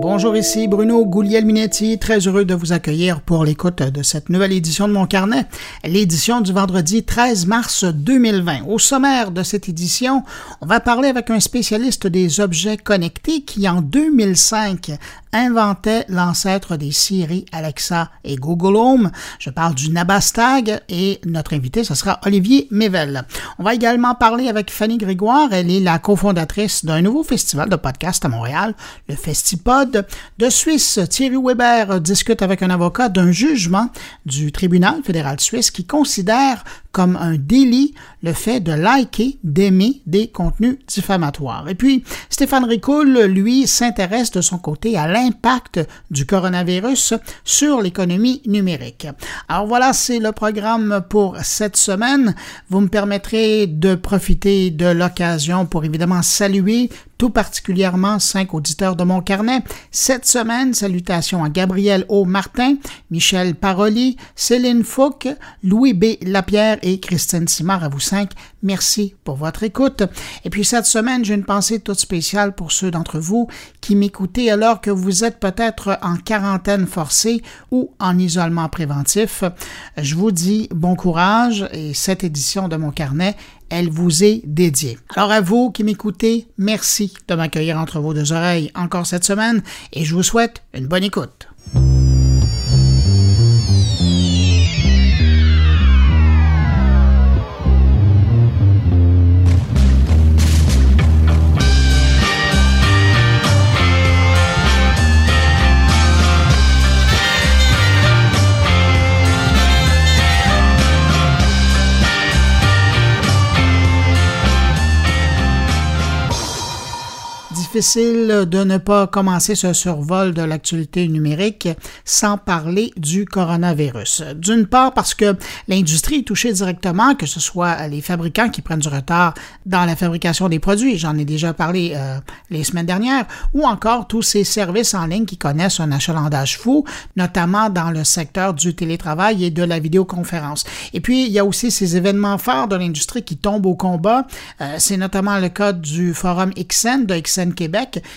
Bonjour, ici Bruno Gouliel-Minetti, très heureux de vous accueillir pour l'écoute de cette nouvelle édition de mon carnet, l'édition du vendredi 13 mars 2020. Au sommaire de cette édition, on va parler avec un spécialiste des objets connectés qui en 2005 inventait l'ancêtre des Siri, Alexa et Google Home. Je parle du Nabastag et notre invité, ce sera Olivier Mével. On va également parler avec Fanny Grégoire. Elle est la cofondatrice d'un nouveau festival de podcast à Montréal, le Festipod. De Suisse, Thierry Weber discute avec un avocat d'un jugement du tribunal fédéral suisse qui considère comme un délit le fait de liker, d'aimer des contenus diffamatoires. Et puis, Stéphane Ricoul, lui, s'intéresse de son côté à l'impact du coronavirus sur l'économie numérique. Alors voilà, c'est le programme pour cette semaine. Vous me permettrez de profiter de l'occasion pour évidemment saluer tout particulièrement cinq auditeurs de mon carnet. Cette semaine, salutations à Gabriel O. Martin, Michel Paroli, Céline Fouque, Louis B. Lapierre et Christine Simard à vous cinq. Merci pour votre écoute. Et puis cette semaine, j'ai une pensée toute spéciale pour ceux d'entre vous qui m'écoutez alors que vous êtes peut-être en quarantaine forcée ou en isolement préventif. Je vous dis bon courage et cette édition de mon carnet elle vous est dédiée. Alors à vous qui m'écoutez, merci de m'accueillir entre vos deux oreilles encore cette semaine et je vous souhaite une bonne écoute. Difficile de ne pas commencer ce survol de l'actualité numérique sans parler du coronavirus. D'une part parce que l'industrie est touchée directement, que ce soit les fabricants qui prennent du retard dans la fabrication des produits, j'en ai déjà parlé euh, les semaines dernières, ou encore tous ces services en ligne qui connaissent un achalandage fou, notamment dans le secteur du télétravail et de la vidéoconférence. Et puis, il y a aussi ces événements forts de l'industrie qui tombent au combat. Euh, C'est notamment le cas du forum XN de XN Québec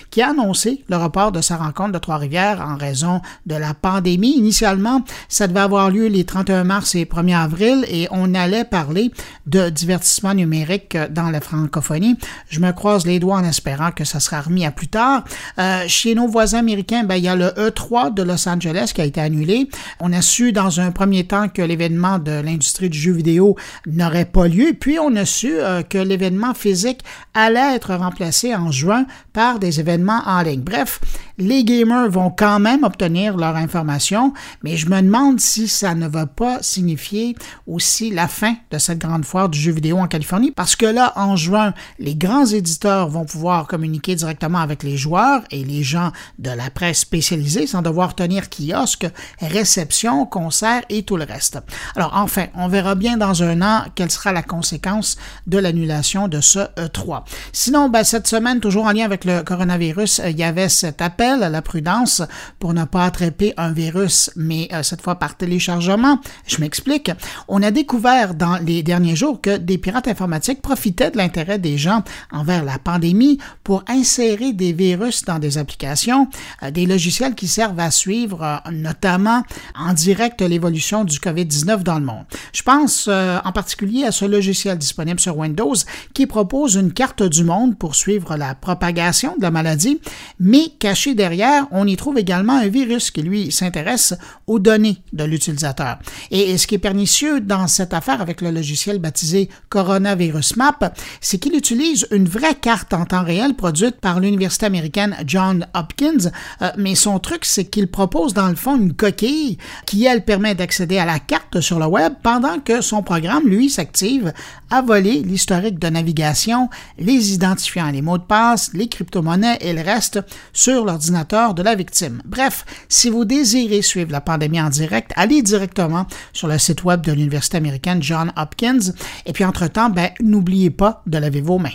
qui a annoncé le report de sa rencontre de Trois-Rivières en raison de la pandémie. Initialement, ça devait avoir lieu les 31 mars et 1er avril et on allait parler de divertissement numérique dans la francophonie. Je me croise les doigts en espérant que ça sera remis à plus tard. Euh, chez nos voisins américains, ben, il y a le E3 de Los Angeles qui a été annulé. On a su dans un premier temps que l'événement de l'industrie du jeu vidéo n'aurait pas lieu, puis on a su euh, que l'événement physique allait être remplacé en juin par des événements en ligne. Bref, les gamers vont quand même obtenir leur information, mais je me demande si ça ne va pas signifier aussi la fin de cette grande foire du jeu vidéo en Californie, parce que là, en juin, les grands éditeurs vont pouvoir communiquer directement avec les joueurs et les gens de la presse spécialisée sans devoir tenir kiosque, réception, concert et tout le reste. Alors enfin, on verra bien dans un an quelle sera la conséquence de l'annulation de ce E3. Sinon, ben, cette semaine, toujours en lien avec le coronavirus, il y avait cet appel à la prudence pour ne pas attraper un virus, mais euh, cette fois par téléchargement. Je m'explique. On a découvert dans les derniers jours que des pirates informatiques profitaient de l'intérêt des gens envers la pandémie pour insérer des virus dans des applications, euh, des logiciels qui servent à suivre euh, notamment en direct l'évolution du COVID-19 dans le monde. Je pense en particulier à ce logiciel disponible sur Windows qui propose une carte du monde pour suivre la propagation de la maladie, mais caché derrière, on y trouve également un virus qui, lui, s'intéresse aux données de l'utilisateur. Et ce qui est pernicieux dans cette affaire avec le logiciel baptisé Coronavirus Map, c'est qu'il utilise une vraie carte en temps réel produite par l'université américaine John Hopkins, euh, mais son truc, c'est qu'il propose dans le fond une coquille qui, elle, permet d'accéder à la carte sur le web pendant que son programme, lui, s'active à voler l'historique de navigation, les identifiants, les mots de passe, les crypto-monnaies et le reste sur l'ordinateur de la victime. Bref, si vous désirez suivre la pandémie en direct, allez directement sur le site web de l'Université américaine John Hopkins. Et puis, entre-temps, ben, n'oubliez pas de laver vos mains.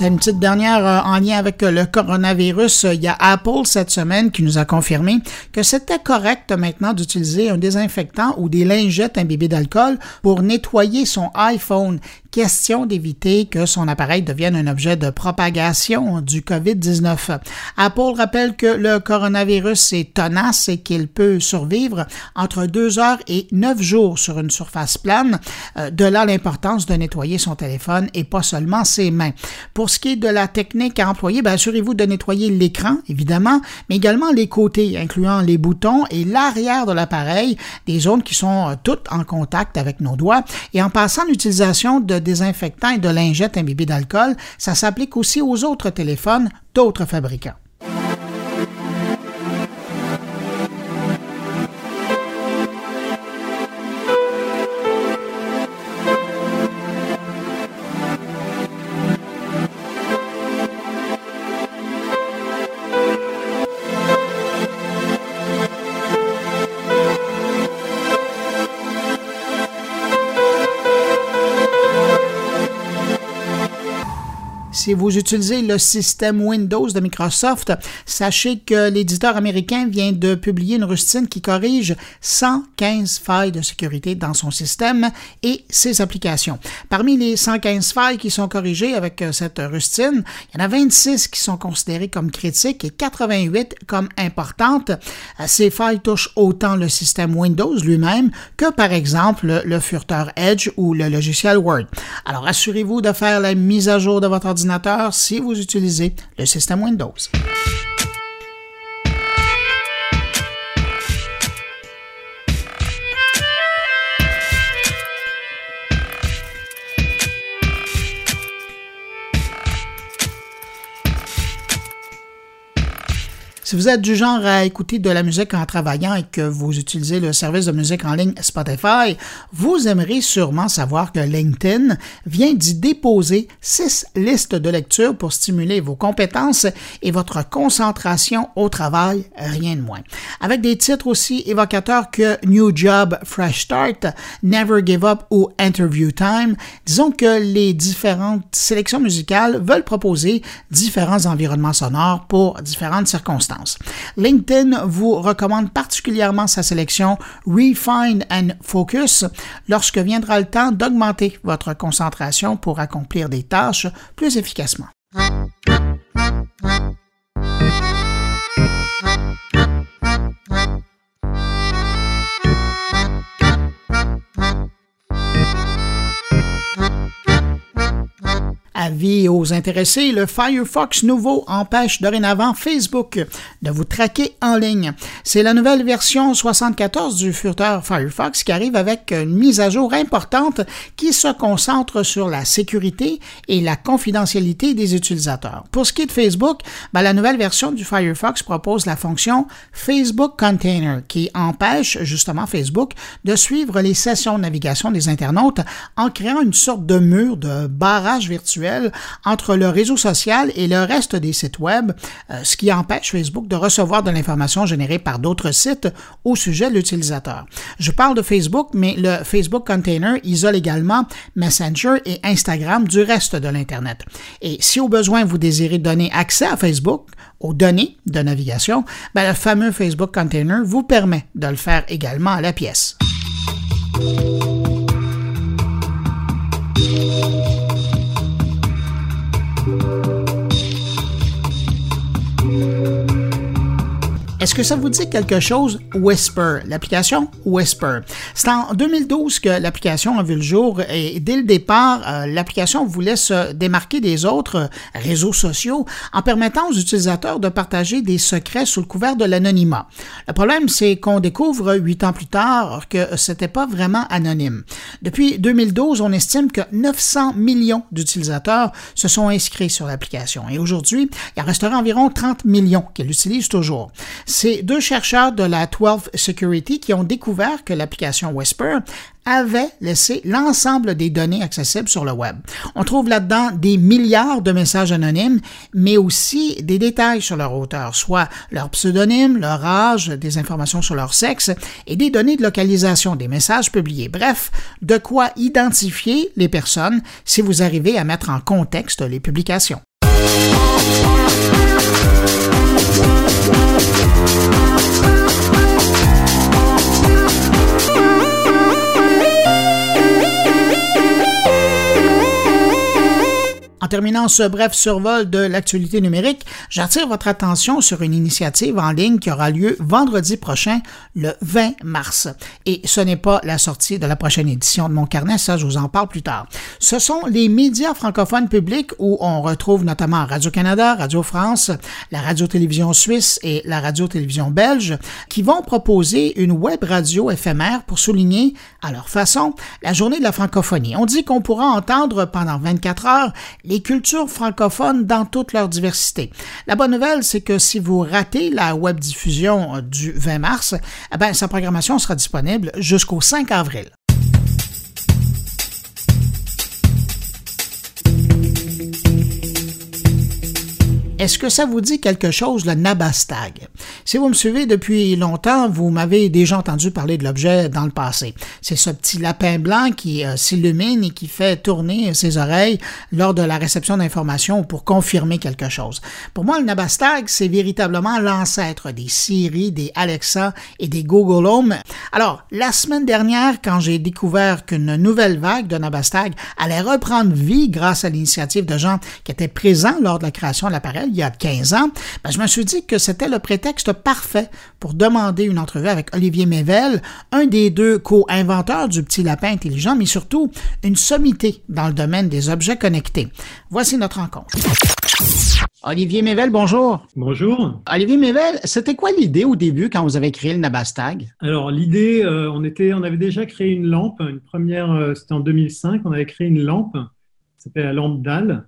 C'est une petite dernière euh, en lien avec le coronavirus. Il y a Apple cette semaine qui nous a confirmé que c'était correct maintenant d'utiliser un désinfectant ou des lingettes imbibées d'alcool pour nettoyer son iPhone question d'éviter que son appareil devienne un objet de propagation du COVID-19. Apple rappelle que le coronavirus est tenace et qu'il peut survivre entre deux heures et neuf jours sur une surface plane. Euh, de là l'importance de nettoyer son téléphone et pas seulement ses mains. Pour ce qui est de la technique à employer, ben, assurez-vous de nettoyer l'écran, évidemment, mais également les côtés, incluant les boutons et l'arrière de l'appareil, des zones qui sont euh, toutes en contact avec nos doigts. Et en passant l'utilisation de désinfectants et de lingettes imbibées d'alcool, ça s'applique aussi aux autres téléphones d'autres fabricants. Si vous utilisez le système Windows de Microsoft, sachez que l'éditeur américain vient de publier une rustine qui corrige 115 failles de sécurité dans son système et ses applications. Parmi les 115 failles qui sont corrigées avec euh, cette rustine, il y en a 26 qui sont considérées comme critiques et 88 comme importantes. Euh, ces failles touchent autant le système Windows lui-même que par exemple le furteur Edge ou le logiciel Word. Alors assurez-vous de faire la mise à jour de votre ordinateur si vous utilisez le système Windows. Si vous êtes du genre à écouter de la musique en travaillant et que vous utilisez le service de musique en ligne Spotify, vous aimerez sûrement savoir que LinkedIn vient d'y déposer six listes de lecture pour stimuler vos compétences et votre concentration au travail, rien de moins. Avec des titres aussi évocateurs que New Job, Fresh Start, Never Give Up ou Interview Time, disons que les différentes sélections musicales veulent proposer différents environnements sonores pour différentes circonstances. LinkedIn vous recommande particulièrement sa sélection Refine and Focus lorsque viendra le temps d'augmenter votre concentration pour accomplir des tâches plus efficacement. Avis aux intéressés, le Firefox nouveau empêche dorénavant Facebook de vous traquer en ligne. C'est la nouvelle version 74 du furteur Firefox qui arrive avec une mise à jour importante qui se concentre sur la sécurité et la confidentialité des utilisateurs. Pour ce qui est de Facebook, ben, la nouvelle version du Firefox propose la fonction Facebook Container qui empêche justement Facebook de suivre les sessions de navigation des internautes en créant une sorte de mur de barrage virtuel entre le réseau social et le reste des sites Web, euh, ce qui empêche Facebook de recevoir de l'information générée par d'autres sites au sujet de l'utilisateur. Je parle de Facebook, mais le Facebook Container isole également Messenger et Instagram du reste de l'Internet. Et si au besoin vous désirez donner accès à Facebook, aux données de navigation, ben, le fameux Facebook Container vous permet de le faire également à la pièce. Est-ce que ça vous dit quelque chose, Whisper, l'application Whisper? C'est en 2012 que l'application a vu le jour et dès le départ, euh, l'application voulait se démarquer des autres euh, réseaux sociaux en permettant aux utilisateurs de partager des secrets sous le couvert de l'anonymat. Le problème, c'est qu'on découvre huit ans plus tard que c'était pas vraiment anonyme. Depuis 2012, on estime que 900 millions d'utilisateurs se sont inscrits sur l'application et aujourd'hui, il en resterait environ 30 millions qui l'utilisent toujours. C'est deux chercheurs de la 12 Security qui ont découvert que l'application Whisper avait laissé l'ensemble des données accessibles sur le web. On trouve là-dedans des milliards de messages anonymes, mais aussi des détails sur leur auteur, soit leur pseudonyme, leur âge, des informations sur leur sexe et des données de localisation des messages publiés. Bref, de quoi identifier les personnes si vous arrivez à mettre en contexte les publications. Terminant ce bref survol de l'actualité numérique, j'attire votre attention sur une initiative en ligne qui aura lieu vendredi prochain, le 20 mars. Et ce n'est pas la sortie de la prochaine édition de mon carnet, ça je vous en parle plus tard. Ce sont les médias francophones publics où on retrouve notamment Radio-Canada, Radio-France, la Radio-Télévision suisse et la Radio-Télévision belge qui vont proposer une web radio éphémère pour souligner, à leur façon, la journée de la francophonie. On dit qu'on pourra entendre pendant 24 heures les culture francophone dans toute leur diversité. La bonne nouvelle, c'est que si vous ratez la web diffusion du 20 mars, eh ben, sa programmation sera disponible jusqu'au 5 avril. Est-ce que ça vous dit quelque chose, le Nabastag? Si vous me suivez depuis longtemps, vous m'avez déjà entendu parler de l'objet dans le passé. C'est ce petit lapin blanc qui euh, s'illumine et qui fait tourner ses oreilles lors de la réception d'informations pour confirmer quelque chose. Pour moi, le Nabastag, c'est véritablement l'ancêtre des Siri, des Alexa et des Google Home. Alors, la semaine dernière, quand j'ai découvert qu'une nouvelle vague de Nabastag allait reprendre vie grâce à l'initiative de gens qui étaient présents lors de la création de l'appareil, il y a 15 ans, ben, je me suis dit que c'était le prétexte parfait pour demander une entrevue avec Olivier Mével, un des deux co-inventeurs du petit lapin intelligent, mais surtout une sommité dans le domaine des objets connectés. Voici notre rencontre. Olivier Mével, bonjour. Bonjour. Olivier Mével, c'était quoi l'idée au début quand vous avez créé le Nabastag? Alors l'idée, euh, on, était, on avait déjà créé une lampe, une première, euh, c'était en 2005, on avait créé une lampe, ça s'appelle la lampe dalle,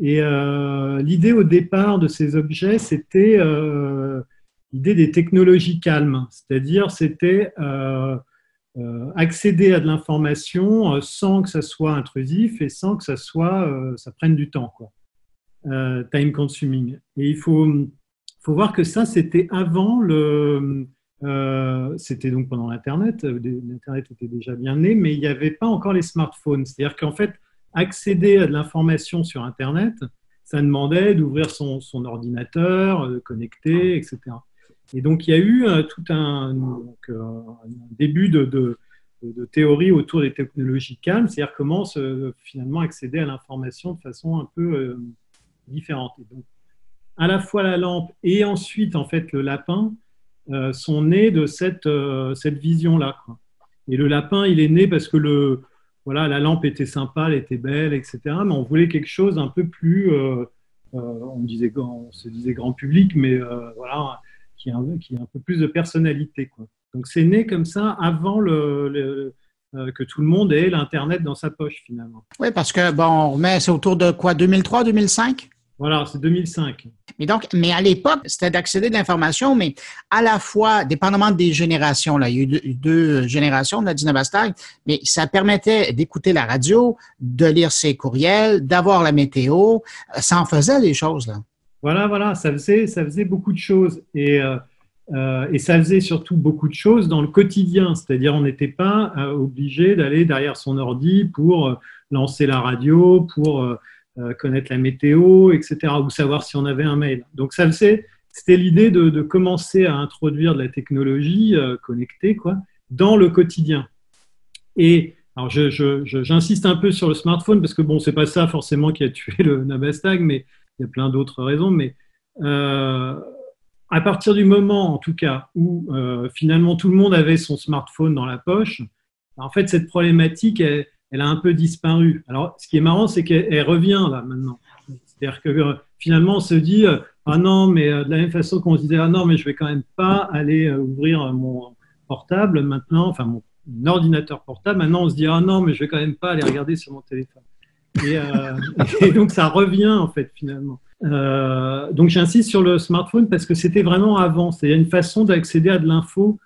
et euh, l'idée au départ de ces objets, c'était euh, l'idée des technologies calmes, c'est-à-dire c'était euh, accéder à de l'information sans que ça soit intrusif et sans que ça soit ça prenne du temps, quoi. time consuming. Et il faut faut voir que ça c'était avant le c'était donc pendant l'Internet. L'Internet était déjà bien né, mais il n'y avait pas encore les smartphones. C'est-à-dire qu'en fait, accéder à de l'information sur Internet, ça demandait d'ouvrir son, ordinateur, de connecter, etc. Et donc, il y a eu euh, tout un, euh, début de, théorie autour des technologies calmes, c'est-à-dire comment finalement accéder à l'information de façon un peu euh, différente. donc, à la fois la lampe et ensuite, en fait, le lapin sont nés de cette vision-là. Et le lapin, il est né parce que le, voilà, la lampe était sympa, elle était belle, etc. Mais on voulait quelque chose un peu plus, euh, euh, on, disait, on se disait grand public, mais euh, voilà, qui a, un peu plus de personnalité. Donc c'est né comme ça avant que tout le monde ait l'Internet dans sa poche finalement. Oui, parce que, bon, mais c'est autour de quoi, 2003, 2005 voilà, c'est 2005. Mais donc, mais à l'époque, c'était d'accéder de l'information, mais à la fois, dépendamment des générations, là, il y a eu deux, générations de la Dynabastag, mais ça permettait d'écouter la radio, de lire ses courriels, d'avoir la météo. Ça en faisait les choses, là. Voilà, voilà, ça faisait, ça faisait beaucoup de choses. Et, euh, euh, et ça faisait surtout beaucoup de choses dans le quotidien. C'est-à-dire, on n'était pas euh, obligé d'aller derrière son ordi pour lancer la radio, pour connaître la météo, etc., ou savoir si on avait un mail. Donc ça, c'était l'idée de, commencer à introduire de la technologie euh, connectée quoi, dans le quotidien. Et alors j'insiste un peu sur le smartphone parce que bon, c'est pas ça forcément qui a tué le Nabastag, mais il y a plein d'autres raisons. Mais euh, à partir du moment, en tout cas, où finalement tout le monde avait son smartphone dans la poche, en fait, cette problématique, elle, elle a un peu disparu. Alors, ce qui est marrant, c'est qu'elle revient là maintenant. C'est-à-dire que euh, finalement, on se dit euh, ah non, mais euh, de la même façon qu'on se disait ah non, mais je vais quand même pas aller ouvrir mon portable maintenant, enfin mon, ordinateur portable. Maintenant, on se dit ah non, mais je vais quand même pas aller regarder sur mon téléphone. Et, donc, ça revient en fait finalement. donc, j'insiste sur le smartphone parce que c'était vraiment avant. C'est une façon d'accéder à de l'info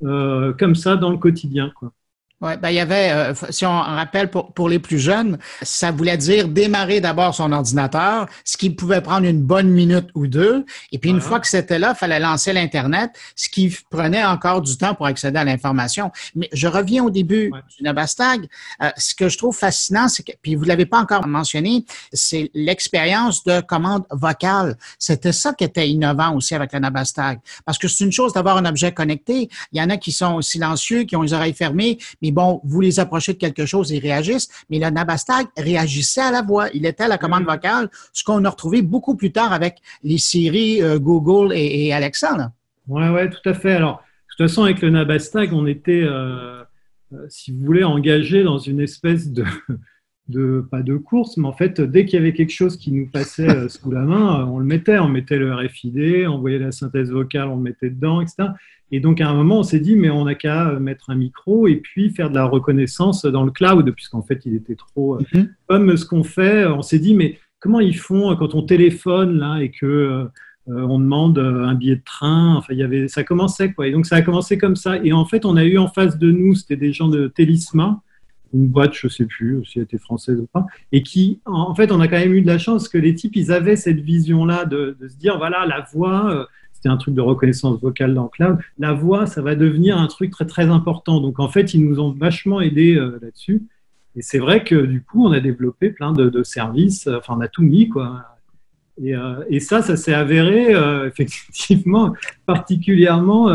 comme ça dans le quotidien, quoi. Oui, ben, il y avait, euh, si on rappelle pour, pour les plus jeunes, ça voulait dire démarrer d'abord son ordinateur, ce qui pouvait prendre une bonne minute ou deux. Et puis, une fois que c'était là, il fallait lancer l'Internet, ce qui prenait encore du temps pour accéder à l'information. Mais je reviens au début du Nabastag. Euh, ce que je trouve fascinant, c'est que, puis vous l'avez pas encore mentionné, c'est l'expérience de commande vocale. C'était ça qui était innovant aussi avec le Nabastag. Parce que c'est une chose d'avoir un objet connecté. Il y en a qui sont silencieux, qui ont les oreilles fermées, mais bon, vous les approchez de quelque chose, ils réagissent. Mais le Nabastag réagissait à la voix. Il était à la commande vocale, ce qu'on a retrouvé beaucoup plus tard avec les Siri, euh, Google et, Alexa. Oui, ouais, tout à fait. Alors, de toute façon, avec le Nabastag, on était, euh, euh, si vous voulez, engagé dans une espèce de, de, pas de course, mais en fait, dès qu'il y avait quelque chose qui nous passait sous la main, on le mettait. On mettait le RFID, on voyait la synthèse vocale, on le mettait dedans, etc. Et donc, à un moment, on s'est dit, mais on n'a qu'à mettre un micro et puis faire de la reconnaissance dans le cloud, puisqu'en fait, il était trop. Euh, mhm. Comme ce qu'on fait, on s'est dit, mais comment ils font quand on téléphone là et que. Euh, on demande un billet de train? Enfin, il y avait, ça commençait quoi. Et donc ça a commencé comme ça. Et en fait, on a eu en face de nous, c'était des gens de Télisma, une boîte, je sais plus si elle était française ou pas, et qui, en fait, on a quand même eu de la chance que les types, ils avaient cette vision-là de, se dire, voilà, la voix, euh, c'était un truc de reconnaissance vocale dans Cloud. La voix, ça va devenir un truc très très important. Donc en fait, ils nous ont vachement aidés euh, là-dessus. Et c'est vrai que du coup, on a développé plein de, services. Enfin, on a tout mis quoi. Et, euh, ça, ça s'est avéré euh, effectivement particulièrement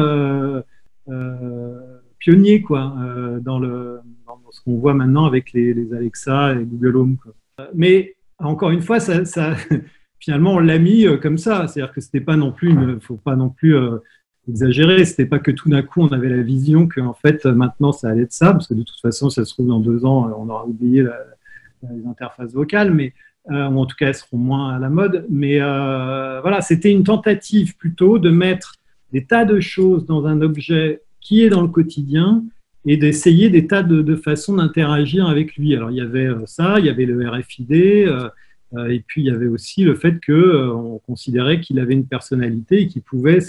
pionnier quoi dans le ce qu'on voit maintenant avec les, Alexa et Google Home. Mais encore une fois, finalement, on l'a mis euh, comme ça. C'est-à-dire que c'était pas non plus, il faut pas non plus euh, exagérer. C'était pas que tout d'un coup on avait la vision qu'en fait maintenant ça allait être ça, parce que de toute façon, ça se trouve dans deux ans, on aura oublié les interfaces vocales, mais euh, ou en tout cas elles seront moins à la mode. Mais voilà, c'était une tentative plutôt de mettre des tas de choses dans un objet qui est dans le quotidien et d'essayer des tas de, de façons d'interagir avec lui. Alors il y avait ça, il y avait le RFID. Euh, et puis il y avait aussi le fait qu'on euh, considérait qu'il avait une personnalité et qu'il pouvait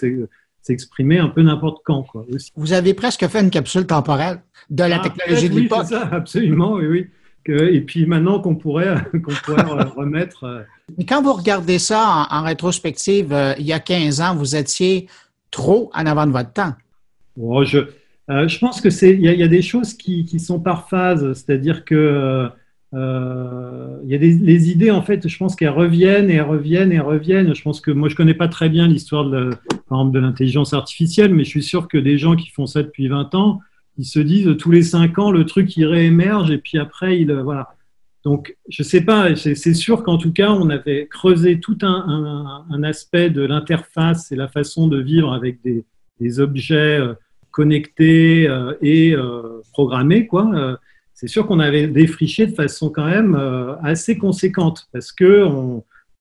s'exprimer un peu n'importe quand. Quoi, Vous avez presque fait une capsule temporelle de la ah, technologie de l'époque. Oui, ça, absolument, oui, oui. et puis maintenant qu'on pourrait, qu'on pourrait remettre. Euh, Mais quand vous regardez ça en, rétrospective, il y a 15 ans, vous étiez trop en avant de votre temps. Oh, je, je pense que c'est, il y, a des choses qui, sont par phase, c'est-à-dire que euh, il y a des les idées, en fait, je pense qu'elles reviennent et reviennent et reviennent. Je pense que moi, je connais pas très bien l'histoire de, l'intelligence artificielle, mais je suis sûr que des gens qui font ça depuis 20 ans, ils se disent tous les 5 ans, le truc, il réémerge et puis après, il, voilà. Donc, je sais pas, c'est sûr qu'en tout cas, on avait creusé tout un, aspect de l'interface et la façon de vivre avec des objets euh, connectés euh, et programmés, quoi c'est sûr qu'on avait défriché de façon quand même euh, assez conséquente parce que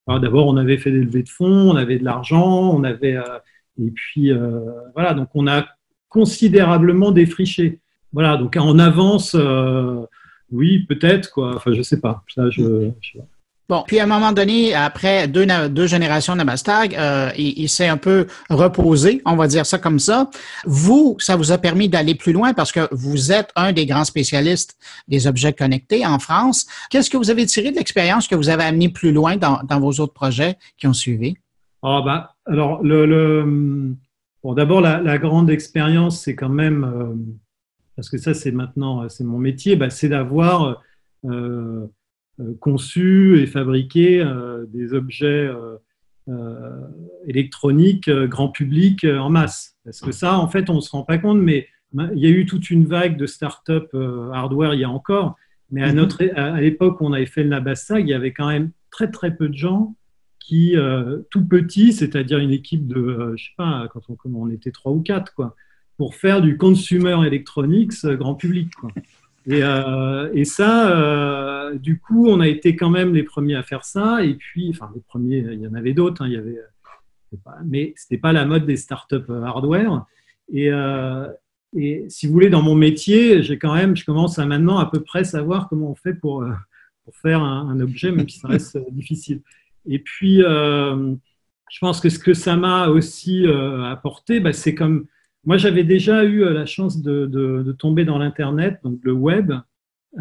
d'abord on avait fait des levées de fonds, on avait de l'argent, on avait euh, et puis euh, voilà donc on a considérablement défriché. Voilà donc en avance, oui peut-être quoi. Enfin je sais pas. Ça je, je Puis à un moment donné, après deux, deux générations de Mastag, euh, il, s'est un peu reposé, on va dire ça comme ça. Vous, ça vous a permis d'aller plus loin parce que vous êtes un des grands spécialistes des objets connectés en France. Qu'est-ce que vous avez tiré de l'expérience que vous avez amené plus loin dans, vos autres projets qui ont suivi? Ah bah, alors, le, bon, d'abord, la, grande expérience, c'est quand même, euh, parce que ça, c'est maintenant, c'est mon métier, bah, c'est d'avoir... Euh, conçu et fabriqué euh, des objets euh, électroniques grand public en masse. Parce que ça, en fait, on ne se rend pas compte, mais il y a eu toute une vague de start-up hardware il y a encore. Mais à, mhm. notre, à l'époque où on avait fait le Nabassa, il y avait quand même très très peu de gens qui, tout petits, c'est-à-dire une équipe de, je sais pas, quand on, on était trois ou quatre, quoi, pour faire du consumer electronics grand public. Quoi. Et, euh, et ça, euh, du coup, on a été quand même les premiers à faire ça. Et puis, enfin, les premiers, il y en avait d'autres. Hein, il y avait, euh, pas, mais c'était pas la mode des startups hardware. Et, si vous voulez, dans mon métier, j'ai quand même, je commence à maintenant à peu près savoir comment on fait pour, faire un, un, objet, même si ça reste difficile. Et puis, je pense que ce que ça m'a aussi apporté, bah, c'est comme moi, j'avais déjà eu la chance de, de, tomber dans l'Internet, donc le web,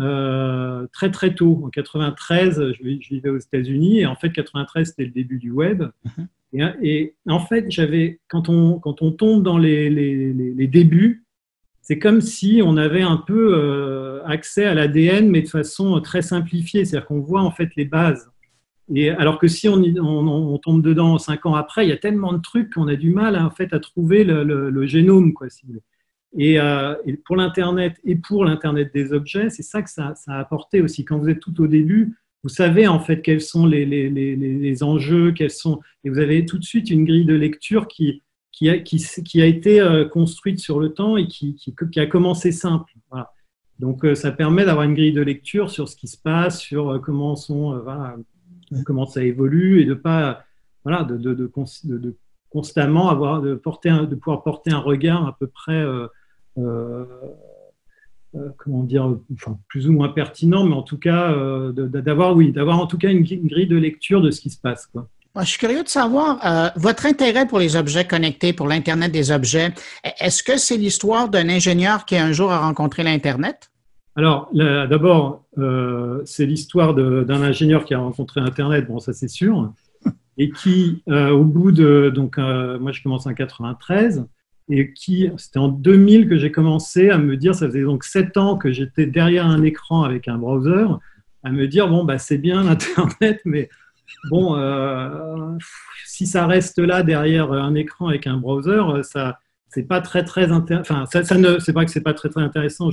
euh, très très tôt. En 93, je, vivais aux États-Unis et en fait, 93, c'était le début du web. Mhm. et, en fait, j'avais quand on, quand on tombe dans les, les, les débuts, c'est comme si on avait un peu euh, accès à l'ADN, mais de façon très simplifiée. C'est-à-dire qu'on voit en fait les bases. Alors que si on, tombe dedans cinq ans après, il y a tellement de trucs qu'on a du mal en fait à trouver le, génome, quoi. et, euh, et, pour l'internet et pour l'internet des objets, c'est ça que ça, a apporté aussi. Quand vous êtes tout au début, vous savez en fait quels sont les, enjeux, quels sont, et vous avez tout de suite une grille de lecture qui a, été euh, construite sur le temps et qui, a commencé simple. Donc, euh, ça permet d'avoir une grille de lecture sur ce qui se passe, sur comment, sont, voilà, comment ça évolue et de pas, voilà, de, de, constamment avoir, de, porter de pouvoir porter un regard à peu près, euh, comment dire, enfin, plus ou moins pertinent, mais en tout cas, d'avoir, oui, d'avoir en tout cas une, grille de lecture de ce qui se passe. Quoi je suis curieux de savoir euh, votre intérêt pour les objets connectés, pour l'Internet des objets. Est-ce que c'est l'histoire d'un ingénieur qui un jour a rencontré l'Internet? Alors, d'abord, euh, c'est l'histoire d'un ingénieur qui a rencontré Internet, bon, ça c'est sûr, et qui, euh, au bout de. Donc, moi je commence en 93, et qui, c'était en 2000 que j'ai commencé à me dire, ça faisait donc sept ans que j'étais derrière un écran avec un browser, à me dire, bon, bah, c'est bien l'Internet, mais bon, euh, si ça reste là derrière un écran avec un browser, ça, c'est pas très très. Enfin, ça, ne, c'est pas que c'est pas très très intéressant.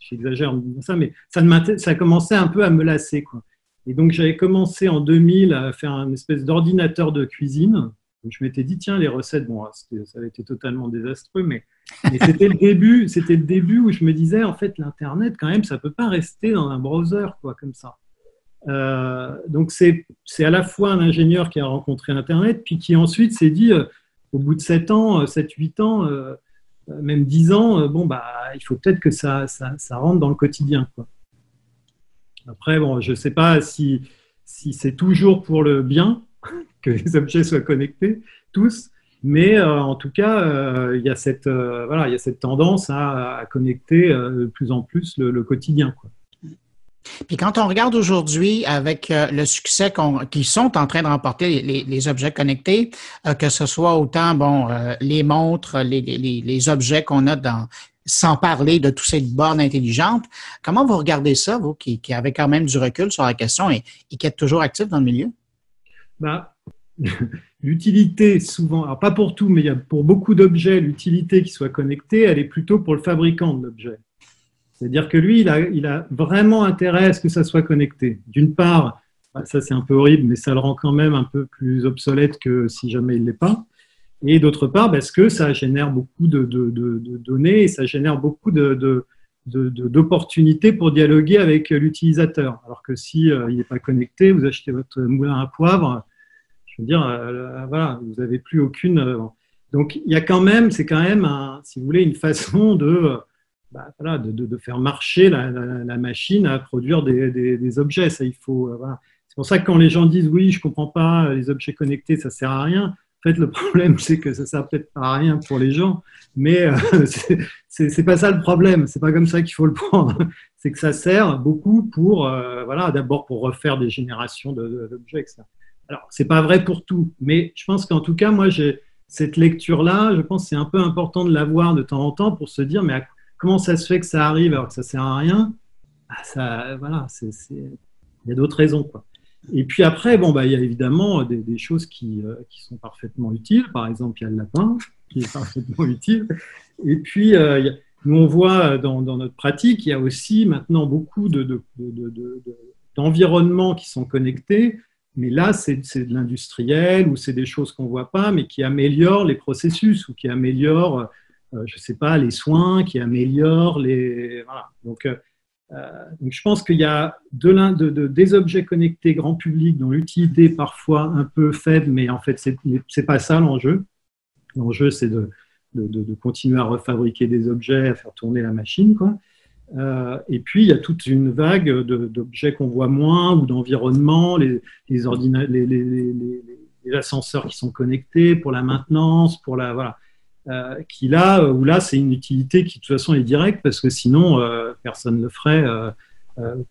j'exagère en disant ça, mais ça, ça a commencé un peu à me lasser, quoi. Et donc j'avais commencé en 2000 à faire un espèce d'ordinateur de cuisine. je m'étais dit tiens les recettes, bon, ça avait été totalement désastreux, mais, c'était le début, c'était le début où je me disais en fait l'internet quand même ça peut pas rester dans un browser quoi comme ça. Euh, donc c'est à la fois un ingénieur qui a rencontré Internet, puis qui ensuite s'est dit, euh, au bout de 7 ans, 7-8 euh, ans, même 10 ans, bon, bah, il faut peut-être que ça, rentre dans le quotidien. Après, bon, je ne sais pas si, c'est toujours pour le bien que les objets soient connectés, tous, mais en tout cas, il, y a cette, tendance à, connecter de plus en plus le, quotidien. Puis quand on regarde aujourd'hui avec euh, le succès qu'ils sont en train de remporter les, objets connectés, euh, que ce soit autant bon euh, les montres, les, objets qu'on a dans sans parler de toutes ces bornes intelligentes, comment vous regardez ça, vous qui, qui avez quand même du recul sur la question et, qui êtes toujours actif dans le milieu? Bah, l'utilité, souvent, alors pas pour tout, mais pour beaucoup d'objets, l'utilité qui soit connectée, elle est plutôt pour le fabricant de l'objet. C'est-à-dire que lui, il a, vraiment intérêt à ce que ça soit connecté. D'une part, bah, ça c'est un peu horrible, mais ça le rend quand même un peu plus obsolète que si jamais il ne l'est pas. Et d'autre part, parce que ça génère beaucoup de, données et ça génère beaucoup d'opportunités pour dialoguer avec l'utilisateur. Alors que si euh, n'est pas connecté, vous achetez votre moulin à poivre, je veux dire, euh, voilà, vous n'avez plus aucune. Euh, donc il y a quand même, c'est quand même, si vous voulez, une façon de bah, de, de, faire marcher la, machine à produire des, objets. Ça, il faut. Euh. C'est pour ça que quand les gens disent oui, je comprends pas, les objets connectés, ça sert à rien. En fait, le problème, c'est que ça sert peut-être pas à rien pour les gens, mais euh, c'est pas ça le problème. C'est pas comme ça qu'il faut le prendre. c'est que ça sert beaucoup pour, euh, voilà, d'abord pour refaire des générations d'objets, etc. Alors, c'est pas vrai pour tout, mais je pense qu'en tout cas, moi, j'ai cette lecture-là. Je pense que c'est un peu important de l'avoir de temps en temps pour se dire, mais à comment ça se fait que ça arrive alors que ça sert à rien ah, ça, voilà, il y a d'autres raisons. Quoi. Et puis après, bon, bah, il y a évidemment des, choses qui, euh, qui, sont parfaitement utiles. Par exemple, il y a le lapin qui est parfaitement utile. Et puis, euh, nous, on voit dans, dans, notre pratique, il y a aussi maintenant beaucoup d'environnements de, de, qui sont connectés. Mais là, c'est de l'industriel ou c'est des choses qu'on ne voit pas, mais qui améliorent les processus ou qui améliorent euh, je ne sais pas, les soins, qui améliorent les. Voilà. Donc, euh, euh, je pense qu'il y a de, de, des objets connectés grand public dont l'utilité parfois un peu faible, mais en fait, ce n'est pas ça l'enjeu. L'enjeu, c'est de, de, continuer à refabriquer des objets, à faire tourner la machine. Quoi. et puis, il y a toute une vague d'objets qu'on voit moins ou d'environnement, les, les, les, les, ascenseurs qui sont connectés pour la maintenance, pour la. Voilà. Qui là, où là, c'est une utilité qui de toute façon est directe parce que sinon, personne ne le ferait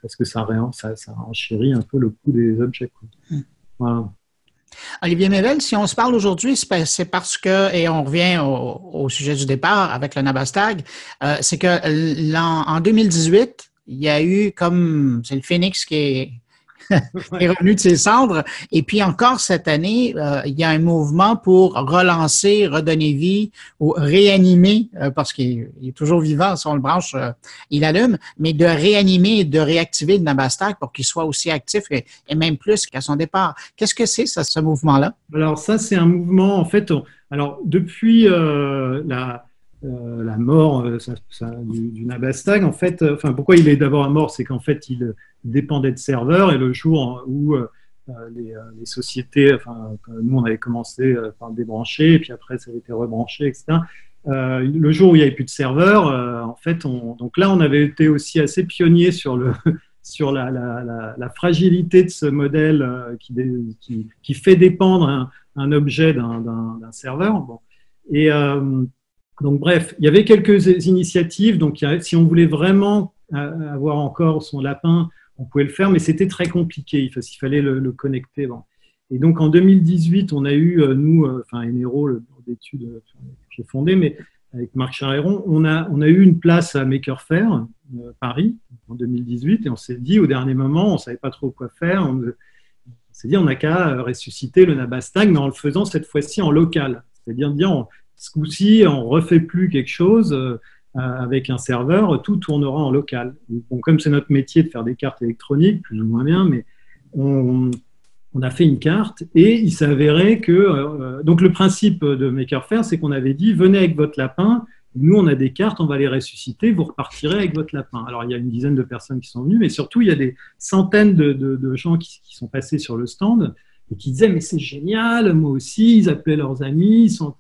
parce que ça, ça, ça enchérit un peu le coût des objets. Hmm. Voilà. Olivier Mével, si on se parle aujourd'hui, c'est parce que, et on revient au, sujet du départ avec le Nabastag, euh, c'est que en 2018, il y a eu comme, c'est le Phoenix qui est est revenu de ses cendres. Et puis encore cette année, euh, il y a un mouvement pour relancer, redonner vie ou réanimer, euh, parce qu'il est toujours vivant, si on le branche, euh, il allume, mais de réanimer et de réactiver le Nabastag pour qu'il soit aussi actif et, même plus qu'à son départ. Qu'est-ce que c'est, ça, ce mouvement-là? Alors ça, c'est un mouvement, en fait, alors depuis la... la mort du, du, Nabastag, en fait, enfin pourquoi il est d'abord mort, c'est qu'en fait il, dépendait de serveurs et le jour où euh, euh, les, euh, sociétés, enfin, nous on avait commencé par le débrancher et puis après ça a été rebranché, etc. le jour où il n'y avait plus de serveurs, en fait, on, donc là on avait été aussi assez pionnier sur le sur la, la, la, fragilité de ce modèle qui, qui, fait dépendre un, un objet d'un serveur. Bon. Et donc bref, il y avait quelques initiatives. Donc si on voulait vraiment avoir encore son lapin on pouvait le faire, mais c'était très compliqué. Il fallait le, connecter. Et donc en 2018, on a eu, euh, nous, euh, enfin Enero, le bureau d'études euh, que j'ai fondé, mais avec Marc Charéron, on a, eu une place à Maker Faire, Paris, en 2018, et on s'est dit au dernier moment, on ne savait pas trop quoi faire. On, s'est dit, on n'a qu'à ressusciter le Nabastag, mais en le faisant cette fois-ci en local. C'est-à-dire dire, ce coup-ci, on refait plus quelque chose. Euh, avec un serveur, tout tournera en local. Comme c'est notre métier de faire des cartes électroniques, plus ou moins bien, mais on, a fait une carte et il s'avérait que. Euh, donc, le principe de Maker Faire, c'est qu'on avait dit venez avec votre lapin, nous, on a des cartes, on va les ressusciter, vous repartirez avec votre lapin. Alors, il y a une dizaine de personnes qui sont venues, mais surtout, il y a des centaines de, gens qui, sont passés sur le stand et qui disaient Mais c'est génial, moi aussi, ils appelaient leurs amis, ils sont.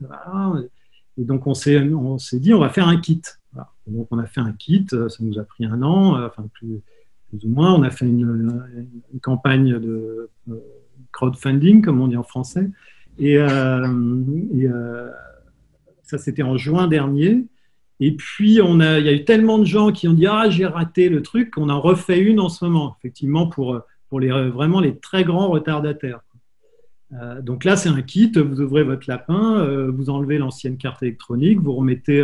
Et donc, on s'est dit On va faire un kit. Donc on a fait un kit, euh, ça nous a pris un an, euh, enfin plus, ou moins. On a fait une, campagne de euh, crowdfunding, comme on dit en français. Et, ça, c'était en juin dernier. Et puis, on a, il y a eu tellement de gens qui ont dit Ah, j'ai raté le truc, qu'on en refait une en ce moment, effectivement, pour, pour les, vraiment les très grands retardataires. Donc là, c'est un kit, vous ouvrez votre lapin, vous enlevez l'ancienne carte électronique, vous remettez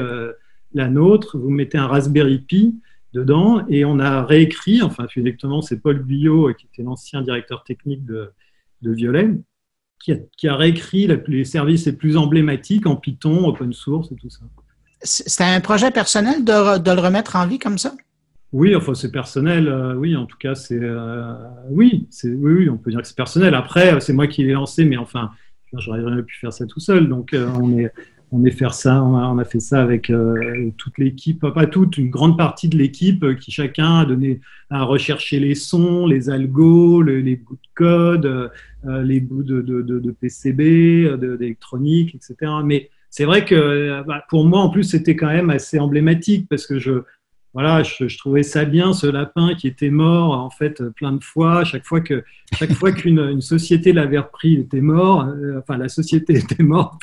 la nôtre, vous mettez un Raspberry Pi dedans et on a réécrit, enfin exactement c'est Paul Guyot qui était l'ancien directeur technique de, Violet, qui a, réécrit les services les plus emblématiques en Python, open source et tout ça. C'était un projet personnel de, le remettre en vie comme ça? Oui, enfin c'est personnel, euh, oui, en tout cas c'est euh, oui, c'est oui, oui, on peut dire que c'est personnel. Après, c'est moi qui l'ai lancé, mais enfin, j'aurais jamais pu faire ça tout seul. Donc euh, on est on est faire ça, on a, fait ça avec euh, toute l'équipe, pas toute, une grande partie de l'équipe euh, qui chacun a donné à rechercher les sons, les algos, les bouts de code, euh, les bouts de, de, de PCB, d'électronique, etc. Mais c'est vrai que bah, pour moi, en plus, c'était quand même assez emblématique parce que je, voilà, je, trouvais ça bien, ce lapin qui était mort en fait plein de fois. Chaque fois que chaque fois qu'une société l'avait repris, il était mort. Euh, enfin, la société était morte.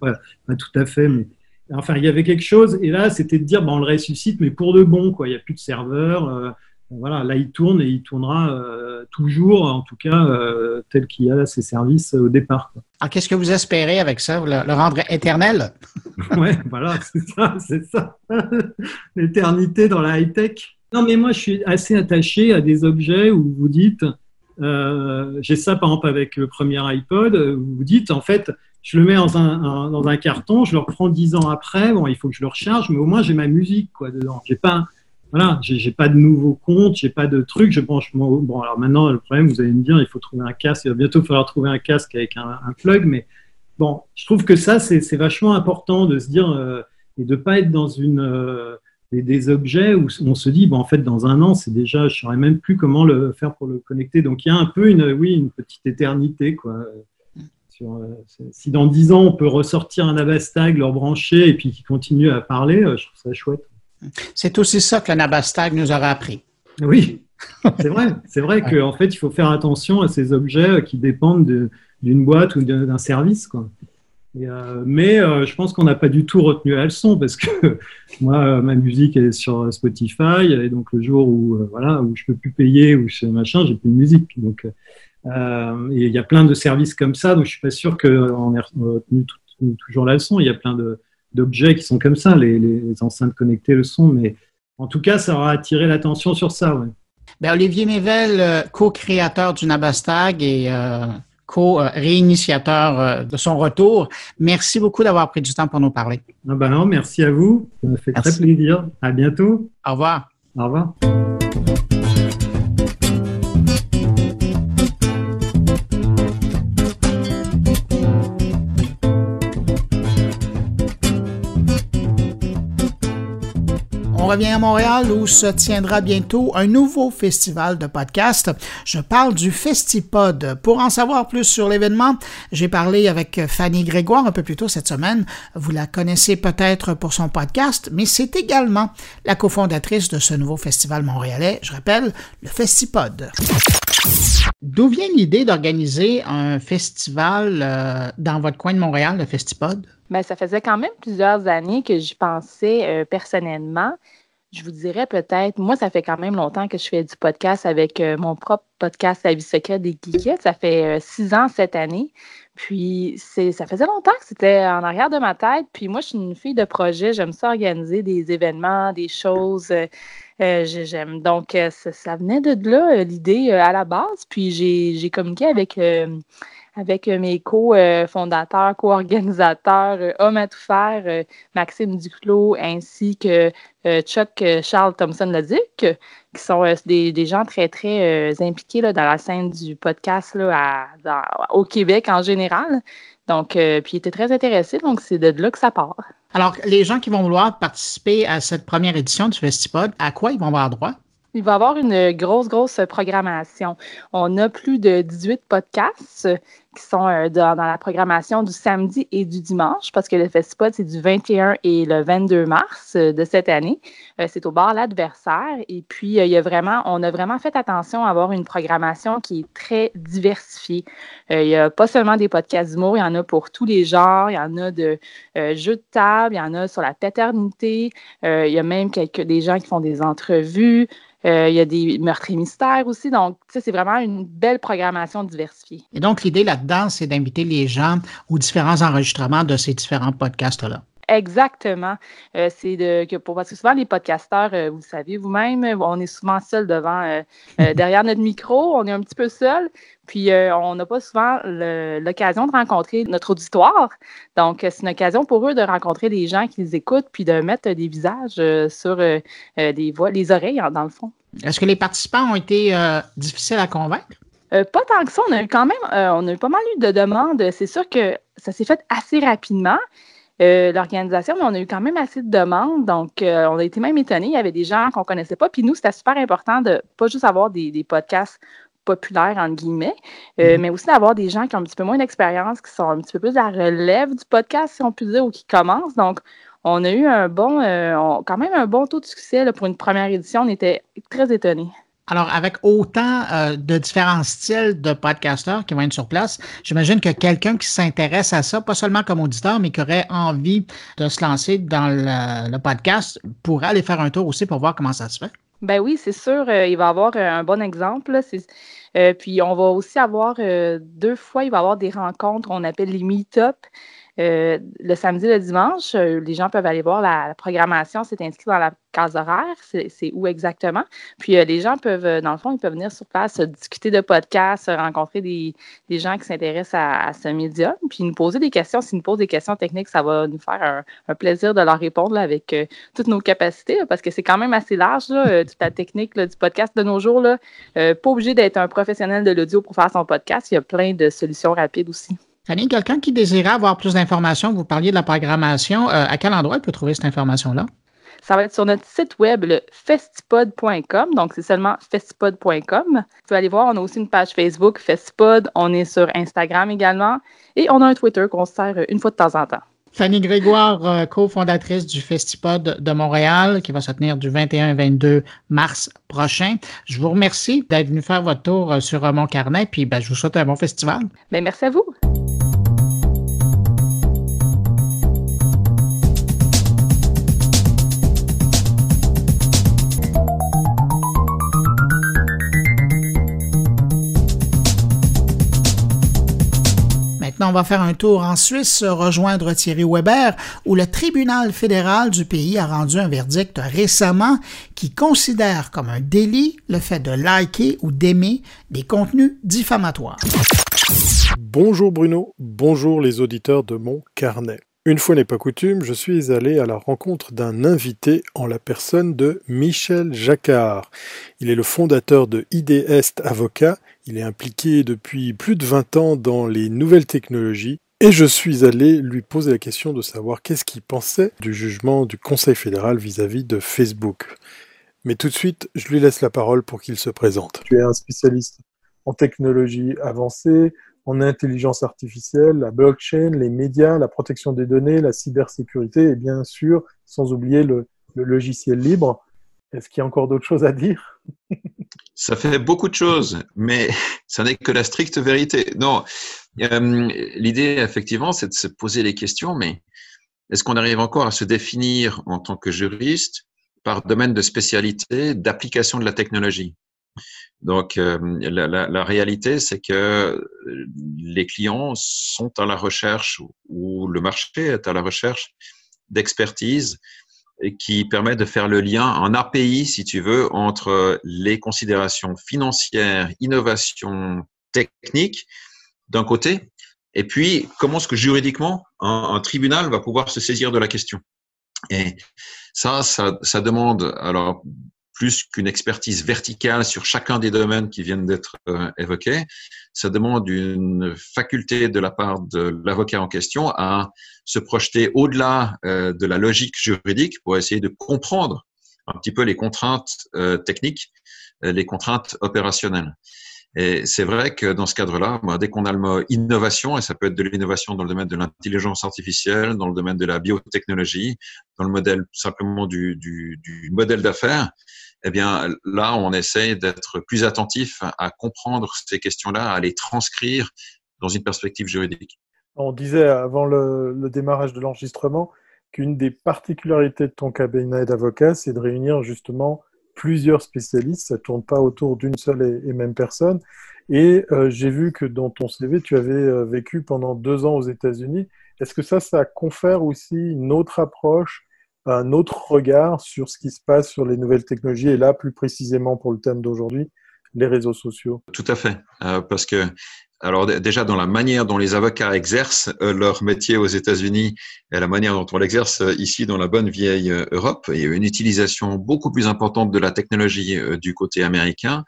Voilà, pas tout à fait, mais enfin, il y avait quelque chose. Et là, c'était de dire, bon, on le ressuscite, mais pour de bon, quoi. Il n'y a plus de serveur. Euh, voilà, là, il tourne et il tournera euh, toujours, en tout cas, euh, tel qu'il y a ses services au départ. Alors, qu'est-ce que vous espérez avec ça? Le, rendre éternel? oui, voilà, c'est ça, c'est ça. L'éternité dans la high-tech. Non, mais moi, je suis assez attaché à des objets où vous dites, euh, j'ai ça par exemple avec le premier iPod, où vous dites, en fait, je le mets dans un, dans un carton, je le reprends dix ans après, bon, il faut que je le recharge, mais au moins j'ai ma musique quoi, dedans. J'ai pas voilà, j'ai pas de nouveaux comptes, j'ai pas de trucs. Je branche bon. Alors maintenant, le problème, vous allez me dire, il faut trouver un casque. Il va bientôt falloir trouver un casque avec un, plug. Mais bon, je trouve que ça, c'est vachement important de se dire euh, et de pas être dans une euh, des, objets où on se dit, bon, en fait, dans un an, c'est déjà, je saurais même plus comment le faire pour le connecter. Donc il y a un peu une, oui, une petite éternité, quoi. Euh, si dans dix ans on peut ressortir un Avastag, le brancher et puis qu'il continue à parler, je trouve ça chouette. C'est aussi ça que le Nabastag nous aura appris. Oui, c'est vrai. C'est vrai qu'en fait, il faut faire attention à ces objets qui dépendent d'une boîte ou d'un service. Euh, mais euh, je pense qu'on n'a pas du tout retenu la leçon parce que moi, ma musique est sur Spotify et donc le jour où euh, voilà où je peux plus payer ou je machin, j'ai plus de musique. Donc il y a plein de services comme ça, donc je suis pas sûr qu'on ait retenu toujours la leçon. Il y a plein d'objets qui sont comme ça, les, les, enceintes connectées le sont, mais en tout cas, ça aura attiré l'attention sur ça. Ouais. Ben, Olivier Mével, co-créateur du Nabastag et co-réinitiateur euh, de son retour. Merci beaucoup d'avoir pris du temps pour nous parler. Ah ben non, merci à vous. Ça m'a fait très plaisir. À bientôt. Au revoir. Au revoir. Revient à Montréal où se tiendra bientôt un nouveau festival de podcast. Je parle du Festipod. Pour en savoir plus sur l'événement, j'ai parlé avec Fanny Grégoire un peu plus tôt cette semaine. Vous la connaissez peut-être pour son podcast, mais c'est également la cofondatrice de ce nouveau festival montréalais, je rappelle, le Festipod. D'où vient l'idée d'organiser un festival euh, dans votre coin de Montréal, le Festipod? Bien, ça faisait quand même plusieurs années que j'y pensais euh, personnellement. Je vous dirais peut-être, moi, ça fait quand même longtemps que je fais du podcast avec euh, mon propre podcast La vie secrète des geekettes. Ça fait euh, six ans cette année. Puis, c'est, ça faisait longtemps que c'était en arrière de ma tête. Puis, moi, je suis une fille de projet. J'aime ça organiser des événements, des choses. Euh, j'aime. Donc, ça, ça, venait de là, l'idée à la base. Puis, j'ai, communiqué avec avec euh, mes co-fondateurs, co-organisateurs, euh, hommes à tout faire, euh, Maxime Duclos ainsi que Chuck Charles Thompson-Leduc, qui sont des, gens très, très impliqués dans la scène du podcast là, au Québec en général. Donc, puis ils étaient très intéressés, donc c'est de là que ça part. Alors, les gens qui vont vouloir participer à cette première édition du Festipod, à quoi ils vont avoir droit? Il va y avoir une grosse, grosse programmation. On a plus de 18 podcasts qui sont euh, dans, la programmation du samedi et du dimanche, parce que le festival, c'est du 21 et le 22 mars euh, de cette année. Euh, c'est au bar l'adversaire. Et puis, il y a vraiment, on a vraiment fait attention à avoir une programmation qui est très diversifiée. il n'y a pas seulement des podcasts d'humour, il y en a pour tous les genres. Il y en a de jeux de table, il y en a sur la paternité. il y a même quelques, des gens qui font des entrevues. Euh, il y a des meurtres mystères aussi. Donc, c'est vraiment une belle programmation diversifiée. Et donc, l'idée là-dedans, c'est d'inviter les gens aux différents enregistrements de ces différents podcasts-là. Exactement. Euh, c'est de que pour parce que souvent les podcasteurs, euh, vous savez vous-même, on est souvent seul devant derrière notre micro, on est un petit peu seul, puis on n'a pas souvent l'occasion de rencontrer notre auditoire. Donc c'est une occasion pour eux de rencontrer des gens qui les écoutent puis de mettre des visages sur des voix, les oreilles dans le fond. Est-ce que les participants ont été difficiles à convaincre? pas tant que ça, on a eu quand même, on a eu pas mal eu de demandes. C'est sûr que ça s'est fait assez rapidement. Euh, l'organisation, mais on a eu quand même assez de demandes. Donc, euh, on a été même étonnés. Il y avait des gens qu'on ne connaissait pas. Puis nous, c'était super important de pas juste avoir des, podcasts populaires, entre guillemets, euh, mm-hmm. mais aussi d'avoir des gens qui ont un petit peu moins d'expérience, qui sont un petit peu plus à la relève du podcast, si on peut dire, ou qui commencent. Donc, on a eu un bon, quand même un bon taux de succès pour une première édition. On était très étonnés. Alors, avec autant euh, de différents styles de podcasteurs qui vont être sur place, j'imagine que quelqu'un qui s'intéresse à ça, pas seulement comme auditeur, mais qui aurait envie de se lancer dans le, podcast, pourrait aller faire un tour aussi pour voir comment ça se fait. Ben oui, c'est sûr, euh, il va avoir euh, un bon exemple. puis on va aussi avoir deux fois, il va y avoir des rencontres, on appelle les meet-up. Euh, le samedi, le dimanche, euh, les gens peuvent aller voir la, programmation. C'est inscrit dans la case horaire. C'est où exactement? Puis euh, les gens peuvent, dans le fond, ils peuvent venir sur place, discuter de podcasts, rencontrer des, gens qui s'intéressent à, ce médium, puis nous poser des questions. S'ils nous posent des questions techniques, ça va nous faire un, plaisir de leur répondre avec toutes nos capacités, parce que c'est quand même assez large, toute la technique du podcast de nos jours. Pas obligé d'être un professionnel de l'audio pour faire son podcast. Il y a plein de solutions rapides aussi. Fanny, quelqu'un qui désirait avoir plus d'informations, vous parliez de la programmation, euh, à quel endroit il peut trouver cette information-là? Ça va être sur notre site web, le festipod.com. Donc, c'est seulement festipod.com. Vous pouvez aller voir, on a aussi une page Facebook, Festipod. On est sur Instagram également. Et on a un Twitter qu'on sert une fois de temps en temps. Fanny Grégoire, euh, cofondatrice du Festipod de Montréal, qui va se tenir du 21 22 mars prochain. Je vous remercie d'être venu faire votre tour euh, sur mon carnet, puis ben, je vous souhaite un bon festival. Ben, merci à vous. On va faire un tour en Suisse, rejoindre Thierry Weber, où le tribunal fédéral du pays a rendu un verdict récemment qui considère comme un délit le fait de liker ou d'aimer des contenus diffamatoires. Bonjour Bruno, bonjour les auditeurs de mon carnet. Une fois n'est pas coutume, je suis allé à la rencontre d'un invité en la personne de Michel Jacquard. Il est le fondateur de IDEST Avocat, il est impliqué depuis plus de 20 ans dans les nouvelles technologies et je suis allé lui poser la question de savoir qu'est-ce qu'il pensait du jugement du Conseil fédéral vis-à-vis de Facebook. Mais tout de suite, je lui laisse la parole pour qu'il se présente. Tu es un spécialiste en technologie avancée, en intelligence artificielle, la blockchain, les médias, la protection des données, la cybersécurité et bien sûr, sans oublier le, logiciel libre. Est-ce qu'il y a encore d'autres choses à dire? Ça fait beaucoup de choses, mais ça n'est que la stricte vérité. Non, euh, l'idée, effectivement, c'est de se poser les questions, mais est-ce qu'on arrive encore à se définir en tant que juriste par domaine de spécialité d'application de la technologie? Donc, euh, la, réalité, c'est que les clients sont à la recherche ou le marché est à la recherche d'expertise qui permet de faire le lien en API, si tu veux, entre les considérations financières, innovation, technique, d'un côté, et puis comment est-ce que juridiquement un, un, tribunal va pouvoir se saisir de la question. Et ça, ça, ça demande alors plus qu'une expertise verticale sur chacun des domaines qui viennent d'être euh, évoqués. Ça demande une faculté de la part de l'avocat en question à se projeter au-delà euh, de la logique juridique pour essayer de comprendre un petit peu les contraintes euh, techniques, les contraintes opérationnelles. Et c'est vrai que dans ce cadre-là, dès qu'on a le mot innovation, et ça peut être de l'innovation dans le domaine de l'intelligence artificielle, dans le domaine de la biotechnologie, dans le modèle simplement du, modèle d'affaires, eh bien là, on essaie d'être plus attentif à comprendre ces questions-là, à les transcrire dans une perspective juridique. On disait avant le, démarrage de l'enregistrement qu'une des particularités de ton cabinet d'avocat, c'est de réunir justement plusieurs spécialistes. Ça ne tourne pas autour d'une seule et, même personne. Et euh, j'ai vu que dans ton CV, tu avais euh, vécu pendant deux ans aux États-Unis. Est-ce que ça, ça confère aussi une autre approche un autre regard sur ce qui se passe sur les nouvelles technologies et là, plus précisément pour le thème d'aujourd'hui, les réseaux sociaux. Tout à fait, euh, parce que alors déjà dans la manière dont les avocats exercent euh, leur métier aux États-Unis et la manière dont on l'exerce euh, ici dans la bonne vieille Europe, il y a une utilisation beaucoup plus importante de la technologie du côté américain.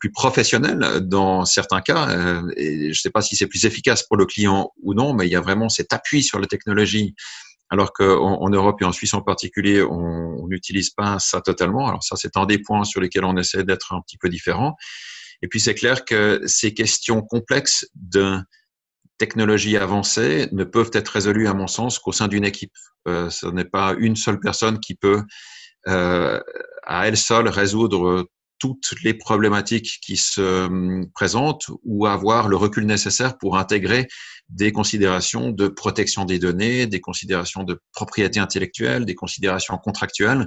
plus professionnelle dans certains cas. je ne sais pas si c'est plus efficace pour le client ou non, mais il y a vraiment cet appui sur la technologie alors qu'en en Europe et en Suisse en particulier, on n'utilise pas ça totalement. Alors ça, c'est un des points sur lesquels on essaie d'être un petit peu différent. Et puis c'est clair que ces questions complexes de technologie avancée ne peuvent être résolues, à mon sens, qu'au sein d'une équipe. Euh, ce n'est pas une seule personne qui peut, euh, à elle seule, résoudre toutes les problématiques qui se hum, présentent ou avoir le recul nécessaire pour intégrer des considérations de protection des données, des considérations de propriété intellectuelle, des considérations contractuelles.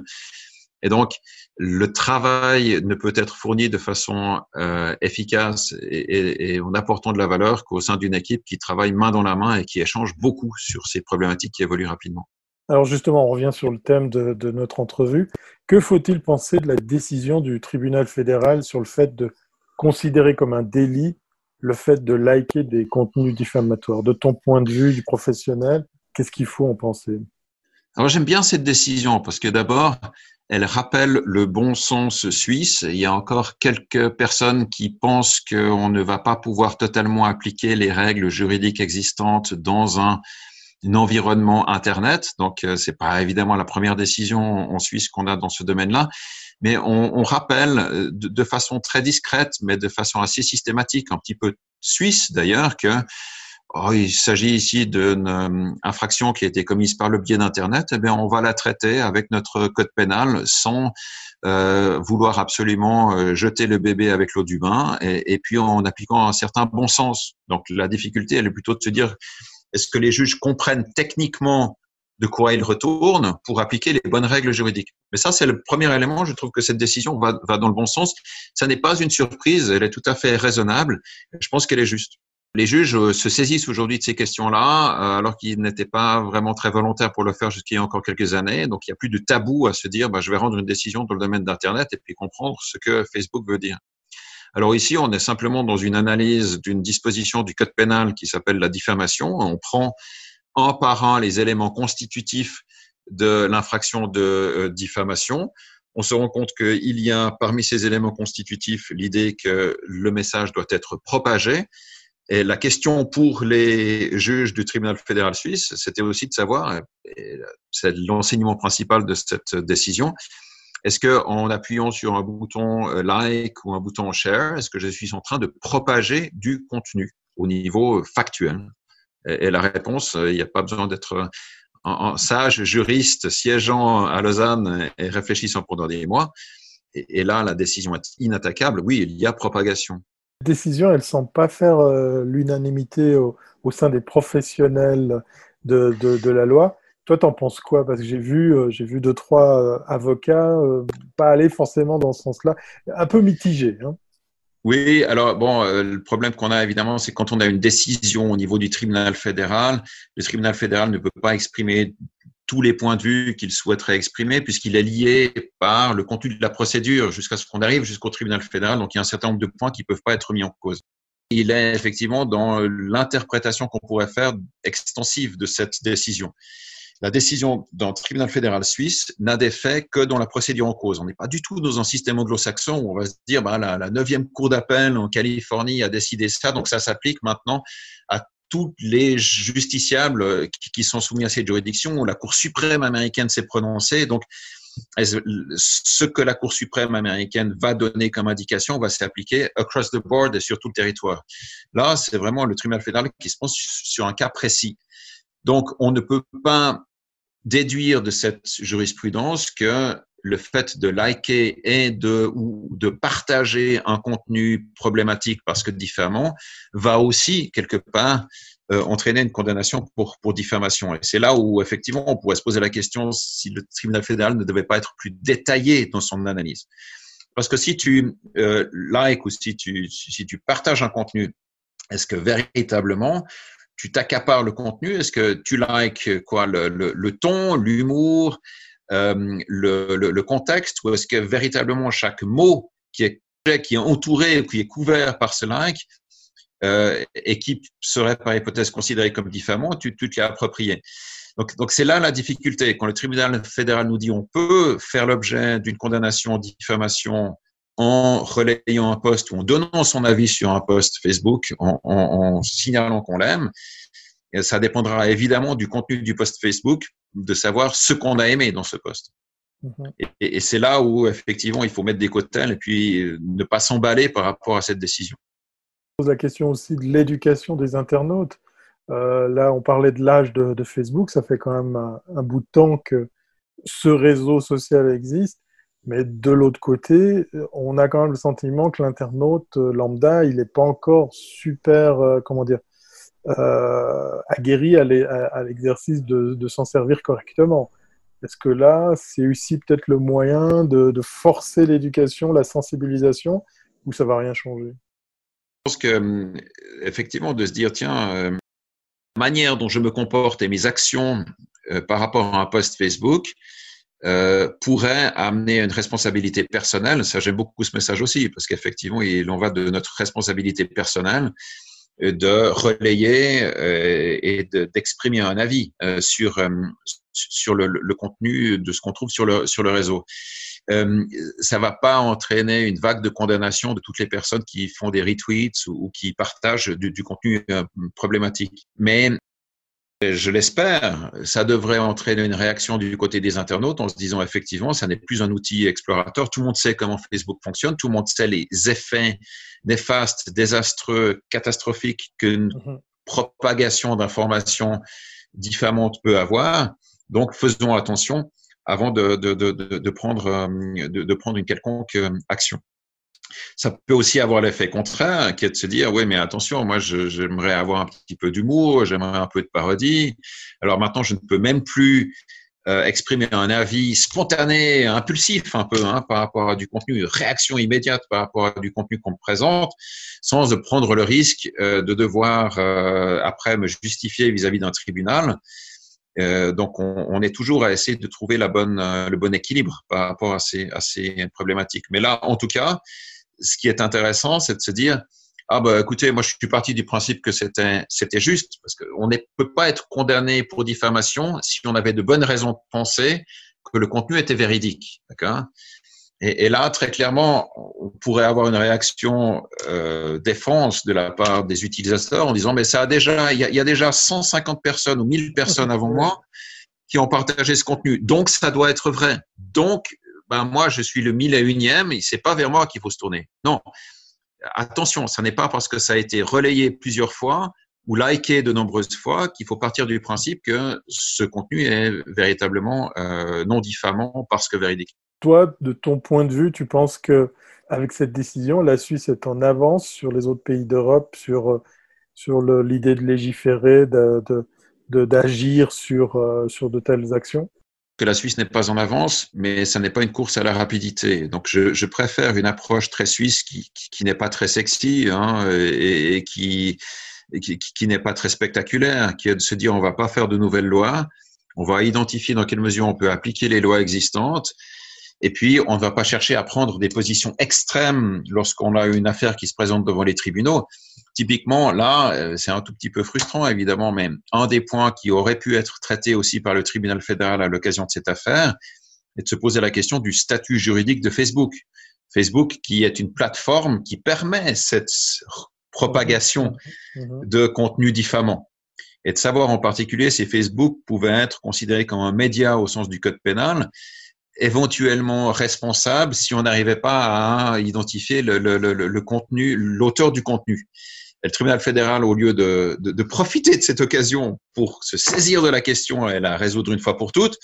Et donc, le travail ne peut être fourni de façon euh, efficace et, et, en apportant de la valeur qu'au sein d'une équipe qui travaille main dans la main et qui échange beaucoup sur ces problématiques qui évoluent rapidement. Alors justement, on revient sur le thème de, notre entrevue. Que faut-il penser de la décision du tribunal fédéral sur le fait de considérer comme un délit le fait de liker des contenus diffamatoires? De ton point de vue du professionnel, qu'est-ce qu'il faut en penser? Alors j'aime bien cette décision parce que d'abord, elle rappelle le bon sens suisse. Il y a encore quelques personnes qui pensent qu'on ne va pas pouvoir totalement appliquer les règles juridiques existantes dans un, environnement Internet. Donc, euh, c'est pas évidemment la première décision en Suisse qu'on a dans ce domaine-là. Mais on, rappelle euh, de, façon très discrète, mais de façon assez systématique, un petit peu suisse d'ailleurs, que oh, il s'agit ici d'une euh, infraction qui a été commise par le biais d'Internet. Eh bien, on va la traiter avec notre code pénal sans euh, vouloir absolument euh, jeter le bébé avec l'eau du bain, et, et, puis en appliquant un certain bon sens. Donc, la difficulté, elle est plutôt de se dire est-ce que les juges comprennent techniquement de quoi ils retournent pour appliquer les bonnes règles juridiques? Mais ça, c'est le premier élément. Je trouve que cette décision va, dans le bon sens. Ça n'est pas une surprise. Elle est tout à fait raisonnable. Je pense qu'elle est juste. Les juges se saisissent aujourd'hui de ces questions-là, alors qu'ils n'étaient pas vraiment très volontaires pour le faire jusqu'il y a encore quelques années. Donc, il n'y a plus de tabou à se dire, bah, je vais rendre une décision dans le domaine d'Internet et puis comprendre ce que Facebook veut dire. Alors ici, on est simplement dans une analyse d'une disposition du code pénal qui s'appelle la diffamation. On prend un par un les éléments constitutifs de l'infraction de euh, diffamation. On se rend compte qu'il y a parmi ces éléments constitutifs l'idée que le message doit être propagé. Et la question pour les juges du tribunal fédéral suisse, c'était aussi de savoir, c'est l'enseignement principal de cette décision, est-ce que en appuyant sur un bouton euh, like ou un bouton share, est-ce que je suis en train de propager du contenu au niveau factuel? Et, la réponse, euh, il n'y a pas besoin d'être un, sage juriste siégeant à Lausanne et réfléchissant pendant des mois. Et, là, la décision est inattaquable. Oui, il y a propagation. La décision, elle ne semble pas faire euh, l'unanimité au, sein des professionnels de la loi. Toi, t'en penses quoi? Parce que j'ai vu, euh, j'ai vu deux trois euh, avocats euh, pas aller forcément dans ce sens-là, un peu mitigés. Hein. Oui, alors bon, le problème qu'on a évidemment, c'est quand on a une décision au niveau du tribunal fédéral, le tribunal fédéral ne peut pas exprimer tous les points de vue qu'il souhaiterait exprimer puisqu'il est lié par le contenu de la procédure jusqu'à ce qu'on arrive jusqu'au tribunal fédéral. Donc il y a un certain nombre de points qui ne peuvent pas être mis en cause. Il est effectivement dans l'interprétation qu'on pourrait faire extensive de cette décision la décision d'un tribunal fédéral suisse n'a d'effet que dans la procédure en cause. On n'est pas du tout dans un système anglo-saxon où on va se dire bah, la neuvième cour d'appel en Californie a décidé ça, donc ça s'applique maintenant à tous les justiciables qui, sont soumis à cette juridiction. La Cour suprême américaine s'est prononcée, donc ce que la Cour suprême américaine va donner comme indication va s'appliquer across the board et sur tout le territoire. Là, c'est vraiment le tribunal fédéral qui se pose sur un cas précis. Donc, on ne peut pas déduire de cette jurisprudence que le fait de liker et de, ou de partager un contenu problématique parce que diffamant va aussi, quelque part, euh, entraîner une condamnation pour, pour diffamation. Et c'est là où, effectivement, on pourrait se poser la question si le tribunal fédéral ne devait pas être plus détaillé dans son analyse. Parce que si tu euh, likes ou si tu, si tu partages un contenu, est-ce que véritablement tu t'accapares le contenu Est-ce que tu likes quoi le, le, le ton, l'humour, euh, le, le, contexte, ou est-ce que véritablement chaque mot qui est qui est entouré, qui est couvert par ce like, euh, et qui serait par hypothèse considéré comme diffamant, tu, tu te l'as approprié. Donc, donc c'est là la difficulté. Quand le tribunal fédéral nous dit on peut faire l'objet d'une condamnation en diffamation en relayant un post ou en donnant son avis sur un post Facebook, en, signalant qu'on l'aime. Et ça dépendra évidemment du contenu du post Facebook, de savoir ce qu'on a aimé dans ce post. Mhm. Et, c'est là où effectivement il faut mettre des cotelles et puis euh, ne pas s'emballer par rapport à cette décision. Je pose la question aussi de l'éducation des internautes. Euh, là, on parlait de l'âge de, Facebook. Ça fait quand même un, bout de temps que ce réseau social existe. Mais de l'autre côté, on a quand même le sentiment que l'internaute euh, lambda, il n'est pas encore super, euh, comment dire, euh, aguerri à l'exercice de, s'en servir correctement. Est-ce que là, c'est aussi peut-être le moyen de, forcer l'éducation, la sensibilisation, ou ça va rien changer? Je pense que, effectivement, de se dire, tiens, la manière dont je me comporte et mes actions par rapport à un post Facebook, euh, pourrait amener une responsabilité personnelle. Ça, j'aime beaucoup ce message aussi, parce qu'effectivement, il en va de notre responsabilité personnelle euh, de relayer euh, et d'exprimer un avis euh, sur, sur le, le, contenu de ce qu'on trouve sur le, sur le réseau. Euh, ça va pas entraîner une vague de condamnation de toutes les personnes qui font des retweets ou, ou qui partagent du, du contenu problématique. Mais je l'espère, ça devrait entraîner une réaction du côté des internautes en se disant effectivement, ça n'est plus un outil explorateur. Tout le monde sait comment Facebook fonctionne, tout le monde sait les effets néfastes, désastreux, catastrophiques qu'une mhm. propagation d'informations diffamantes peut avoir. Donc, faisons attention avant de, de, de, de prendre, euh, de, prendre une quelconque euh, action. Ça peut aussi avoir l'effet contraire, qui est de se dire, oui, mais attention, moi, j'aimerais avoir un petit peu d'humour, j'aimerais un peu de parodie. Alors maintenant, je ne peux même plus euh, exprimer un avis spontané, impulsif un peu hein, par rapport à du contenu, une réaction immédiate par rapport à du contenu qu'on me présente, sans prendre le risque euh, de devoir euh, après me justifier vis-à-vis d'un tribunal. donc on, est toujours à essayer de trouver le bon équilibre par rapport à ces problématiques. Mais là, en tout cas, ce qui est intéressant, c'est de se dire, ah bah écoutez, moi je suis parti du principe que c'était c'était juste parce qu'on ne peut pas être condamné pour diffamation si on avait de bonnes raisons de penser que le contenu était véridique, d'accord? Et, et, là, très clairement, on pourrait avoir une réaction euh, défense de la part des utilisateurs en disant mais ça a déjà, il y a, y a déjà 150 personnes ou 1000 personnes avant moi qui ont partagé ce contenu, donc ça doit être vrai. Donc ben moi je suis le mille et unième, c'est pas vers moi qu'il faut se tourner. Non, attention, ce n'est pas parce que ça a été relayé plusieurs fois ou liké de nombreuses fois qu'il faut partir du principe que ce contenu est véritablement euh, non diffamant parce que véridique. Toi, de ton point de vue, tu penses que avec cette décision, la Suisse est en avance sur les autres pays d'Europe sur, euh, sur l'idée de légiférer, d'agir de, de, sur, euh, sur de telles actions? Que la Suisse n'est pas en avance, mais ça n'est pas une course à la rapidité. Donc, je, je préfère une approche très suisse qui, qui, qui n'est pas très sexy hein, et, et, qui, qui n'est pas très spectaculaire, qui est de se dire on va pas faire de nouvelles lois, on va identifier dans quelle mesure on peut appliquer les lois existantes, et puis on ne va pas chercher à prendre des positions extrêmes lorsqu'on a une affaire qui se présente devant les tribunaux. Typiquement, là, euh, c'est un tout petit peu frustrant, évidemment, mais un des points qui aurait pu être traité aussi par le tribunal fédéral à l'occasion de cette affaire est de se poser la question du statut juridique de Facebook. Facebook, qui est une plateforme qui permet cette propagation mmh de contenu diffamant. Et de savoir en particulier si Facebook pouvait être considéré comme un média au sens du code pénal, éventuellement responsable si on n'arrivait pas à identifier le, le, le, le contenu, l'auteur du contenu le tribunal fédéral, au lieu de, profiter de cette occasion pour se saisir de la question et la résoudre une fois pour toutes,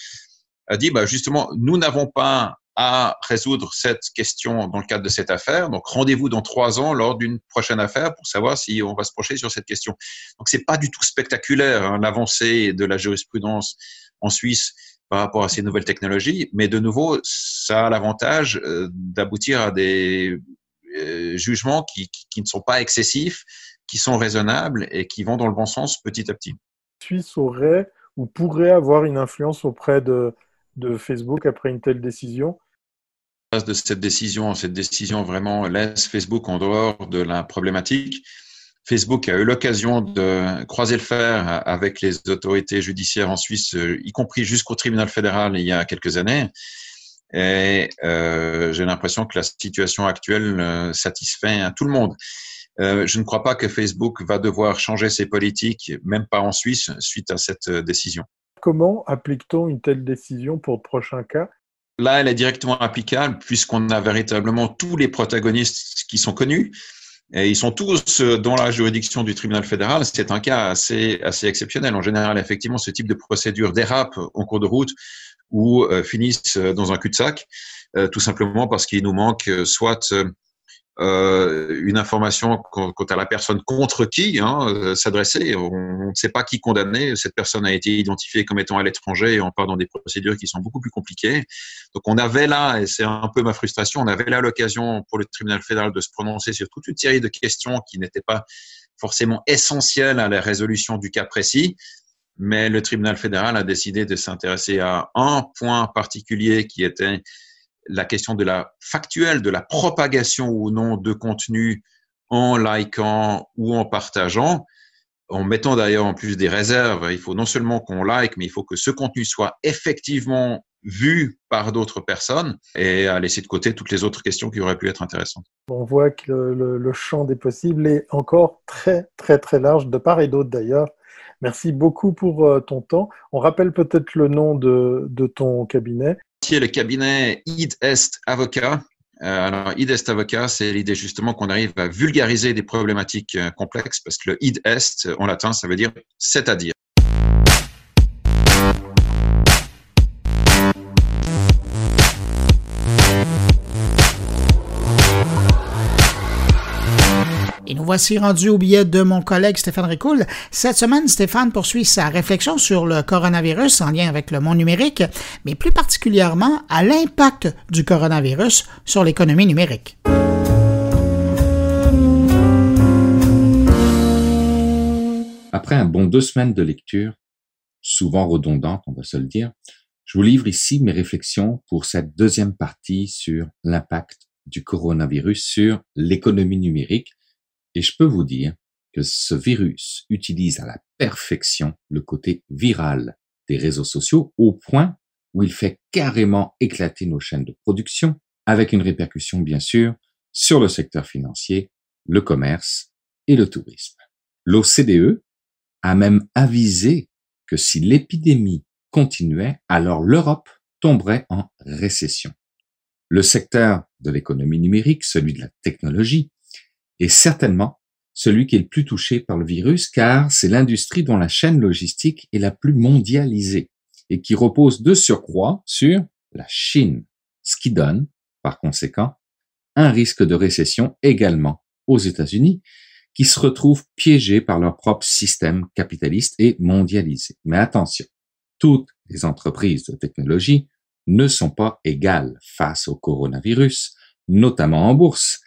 a dit bah, justement, nous n'avons pas à résoudre cette question dans le cadre de cette affaire. Donc, rendez-vous dans trois ans lors d'une prochaine affaire pour savoir si on va se pencher sur cette question. Donc, c'est pas du tout spectaculaire hein, l'avancée de la jurisprudence en Suisse par rapport à ces nouvelles technologies, mais de nouveau, ça a l'avantage euh, d'aboutir à des euh, jugements qui, qui, qui, ne sont pas excessifs, qui sont raisonnables et qui vont dans le bon sens petit à petit. Suisse aurait ou pourrait avoir une influence auprès de, de Facebook après une telle décision? De cette décision, cette décision vraiment laisse Facebook en dehors de la problématique. Facebook a eu l'occasion de croiser le fer avec les autorités judiciaires en Suisse, y compris jusqu'au tribunal fédéral il y a quelques années. Et euh, j'ai l'impression que la situation actuelle euh, satisfait à tout le monde. Euh, je ne crois pas que Facebook va devoir changer ses politiques, même pas en Suisse, suite à cette décision. Comment applique-t-on une telle décision pour le prochain cas? Là, elle est directement applicable puisqu'on a véritablement tous les protagonistes qui sont connus. Et ils sont tous dans la juridiction du tribunal fédéral. C'est un cas assez, assez exceptionnel. En général, effectivement, ce type de procédure dérape en cours de route ou euh, finissent dans un cul-de-sac, euh, tout simplement parce qu'il nous manque soit euh, une information quant à la personne contre qui hein, euh, s'adresser. On ne sait pas qui condamner. Cette personne a été identifiée comme étant à l'étranger et on part dans des procédures qui sont beaucoup plus compliquées. Donc on avait là, et c'est un peu ma frustration, on avait là l'occasion pour le tribunal fédéral de se prononcer sur toute une série de questions qui n'étaient pas forcément essentielles à la résolution du cas précis. Mais le tribunal fédéral a décidé de s'intéresser à un point particulier qui était la question de la factuelle, de la propagation ou non de contenu en likant ou en partageant, en mettant d'ailleurs en plus des réserves. Il faut non seulement qu'on like, mais il faut que ce contenu soit effectivement vu par d'autres personnes et à laisser de côté toutes les autres questions qui auraient pu être intéressantes. On voit que le, le champ des possibles est encore très très très large, de part et d'autre d'ailleurs. Merci beaucoup pour euh, ton temps. On rappelle peut-être le nom de, de ton cabinet le cabinet ID Est Avocat. Euh, alors, ID Est Avocat, c'est l'idée justement qu'on arrive à vulgariser des problématiques euh, complexes parce que le id est, en latin, ça veut dire c'est-à-dire. Voici rendus au billet de mon collègue Stéphane Ricoul. Cette semaine, Stéphane poursuit sa réflexion sur le coronavirus en lien avec le monde numérique, mais plus particulièrement à l'impact du coronavirus sur l'économie numérique. Après un bon deux semaines de lecture, souvent redondante, on va se le dire, je vous livre ici mes réflexions pour cette deuxième partie sur l'impact du coronavirus sur l'économie numérique. Et je peux vous dire que ce virus utilise à la perfection le côté viral des réseaux sociaux au point où il fait carrément éclater nos chaînes de production avec une répercussion bien sûr sur le secteur financier, le commerce et le tourisme. L'OCDE a même avisé que si l'épidémie continuait, alors l'Europe tomberait en récession. Le secteur de l'économie numérique, celui de la technologie, est certainement celui qui est le plus touché par le virus car c'est l'industrie dont la chaîne logistique est la plus mondialisée et qui repose de surcroît sur la Chine, ce qui donne, par conséquent, un risque de récession également aux États-Unis qui se retrouvent piégés par leur propre système capitaliste et mondialisé. Mais attention, toutes les entreprises de technologie ne sont pas égales face au coronavirus, notamment en bourse,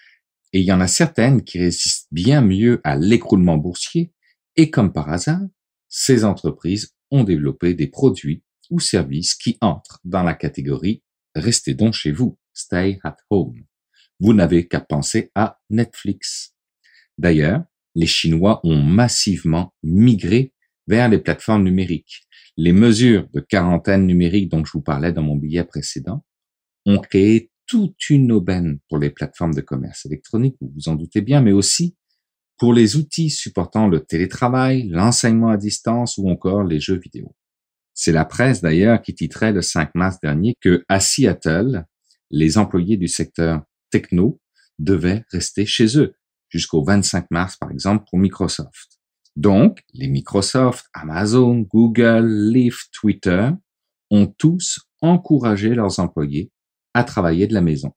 et il y en a certaines qui résistent bien mieux à l'écroulement boursier, et comme par hasard, ces entreprises ont développé des produits ou services qui entrent dans la catégorie Restez donc chez vous, stay at home. Vous n'avez qu'à penser à Netflix. D'ailleurs, les Chinois ont massivement migré vers les plateformes numériques. Les mesures de quarantaine numérique dont je vous parlais dans mon billet précédent ont créé toute une aubaine pour les plateformes de commerce électronique, vous vous en doutez bien, mais aussi pour les outils supportant le télétravail, l'enseignement à distance ou encore les jeux vidéo. C'est la presse d'ailleurs qui titrait le 5 mars dernier que à Seattle, les employés du secteur techno devaient rester chez eux jusqu'au 25 mars, par exemple, pour Microsoft. Donc, les Microsoft, Amazon, Google, Lyft, Twitter ont tous encouragé leurs employés à travailler de la maison.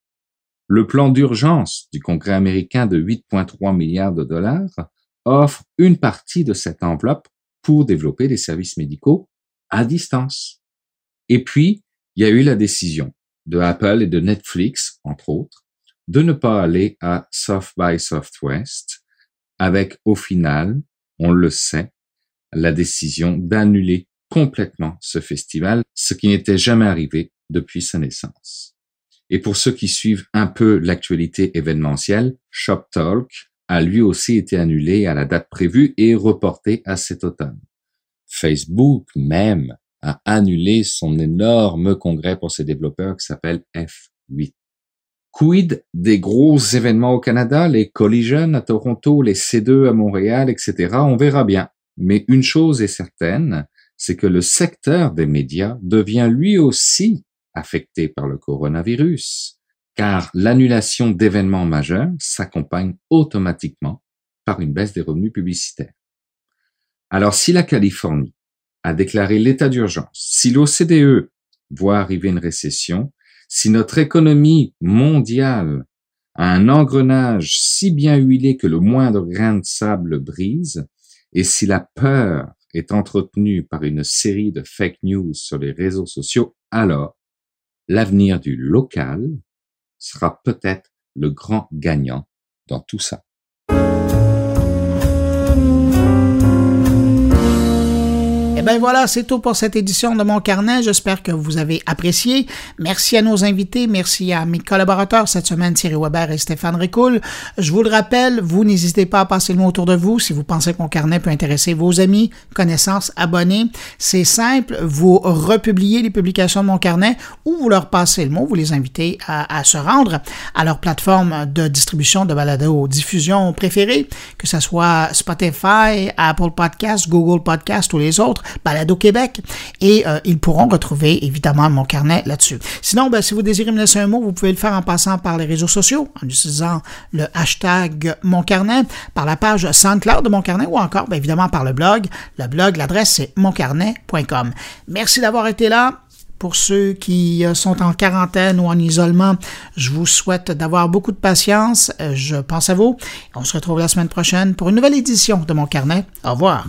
Le plan d'urgence du Congrès américain de 8,3 milliards de dollars offre une partie de cette enveloppe pour développer des services médicaux à distance. Et puis, il y a eu la décision de Apple et de Netflix, entre autres, de ne pas aller à South by Southwest avec au final, on le sait, la décision d'annuler complètement ce festival, ce qui n'était jamais arrivé depuis sa naissance. Et pour ceux qui suivent un peu l'actualité événementielle, Shop Talk a lui aussi été annulé à la date prévue et reporté à cet automne. Facebook même a annulé son énorme congrès pour ses développeurs qui s'appelle F8. Quid des gros événements au Canada, les Collision à Toronto, les C2 à Montréal, etc. On verra bien. Mais une chose est certaine, c'est que le secteur des médias devient lui aussi affecté par le coronavirus, car l'annulation d'événements majeurs s'accompagne automatiquement par une baisse des revenus publicitaires. Alors si la Californie a déclaré l'état d'urgence, si l'OCDE voit arriver une récession, si notre économie mondiale a un engrenage si bien huilé que le moindre grain de sable brise, et si la peur est entretenue par une série de fake news sur les réseaux sociaux, alors l'avenir du local sera peut-être le grand gagnant dans tout ça. Ben voilà, c'est tout pour cette édition de mon carnet. J'espère que vous avez apprécié. Merci à nos invités, merci à mes collaborateurs cette semaine, Thierry Weber et Stéphane Ricoul. Je vous le rappelle, vous n'hésitez pas à passer le mot autour de vous si vous pensez que mon carnet peut intéresser vos amis, connaissances, abonnés. C'est simple, vous republiez les publications de mon carnet ou vous leur passez le mot, vous les invitez à, se rendre à leur plateforme de distribution de balado diffusion préférée, que ce soit Spotify, Apple Podcast, Google Podcast ou les autres. Balado Québec et euh, ils pourront retrouver évidemment mon carnet là-dessus. Sinon, ben, si vous désirez me laisser un mot, vous pouvez le faire en passant par les réseaux sociaux, en utilisant le hashtag Mon Carnet, par la page SoundCloud de Mon Carnet ou encore, ben, évidemment, par le blog. Le blog, l'adresse, c'est moncarnet.com. Merci d'avoir été là. Pour ceux qui euh, sont en quarantaine ou en isolement, je vous souhaite d'avoir beaucoup de patience. Euh, je pense à vous. On se retrouve la semaine prochaine pour une nouvelle édition de mon carnet. Au revoir.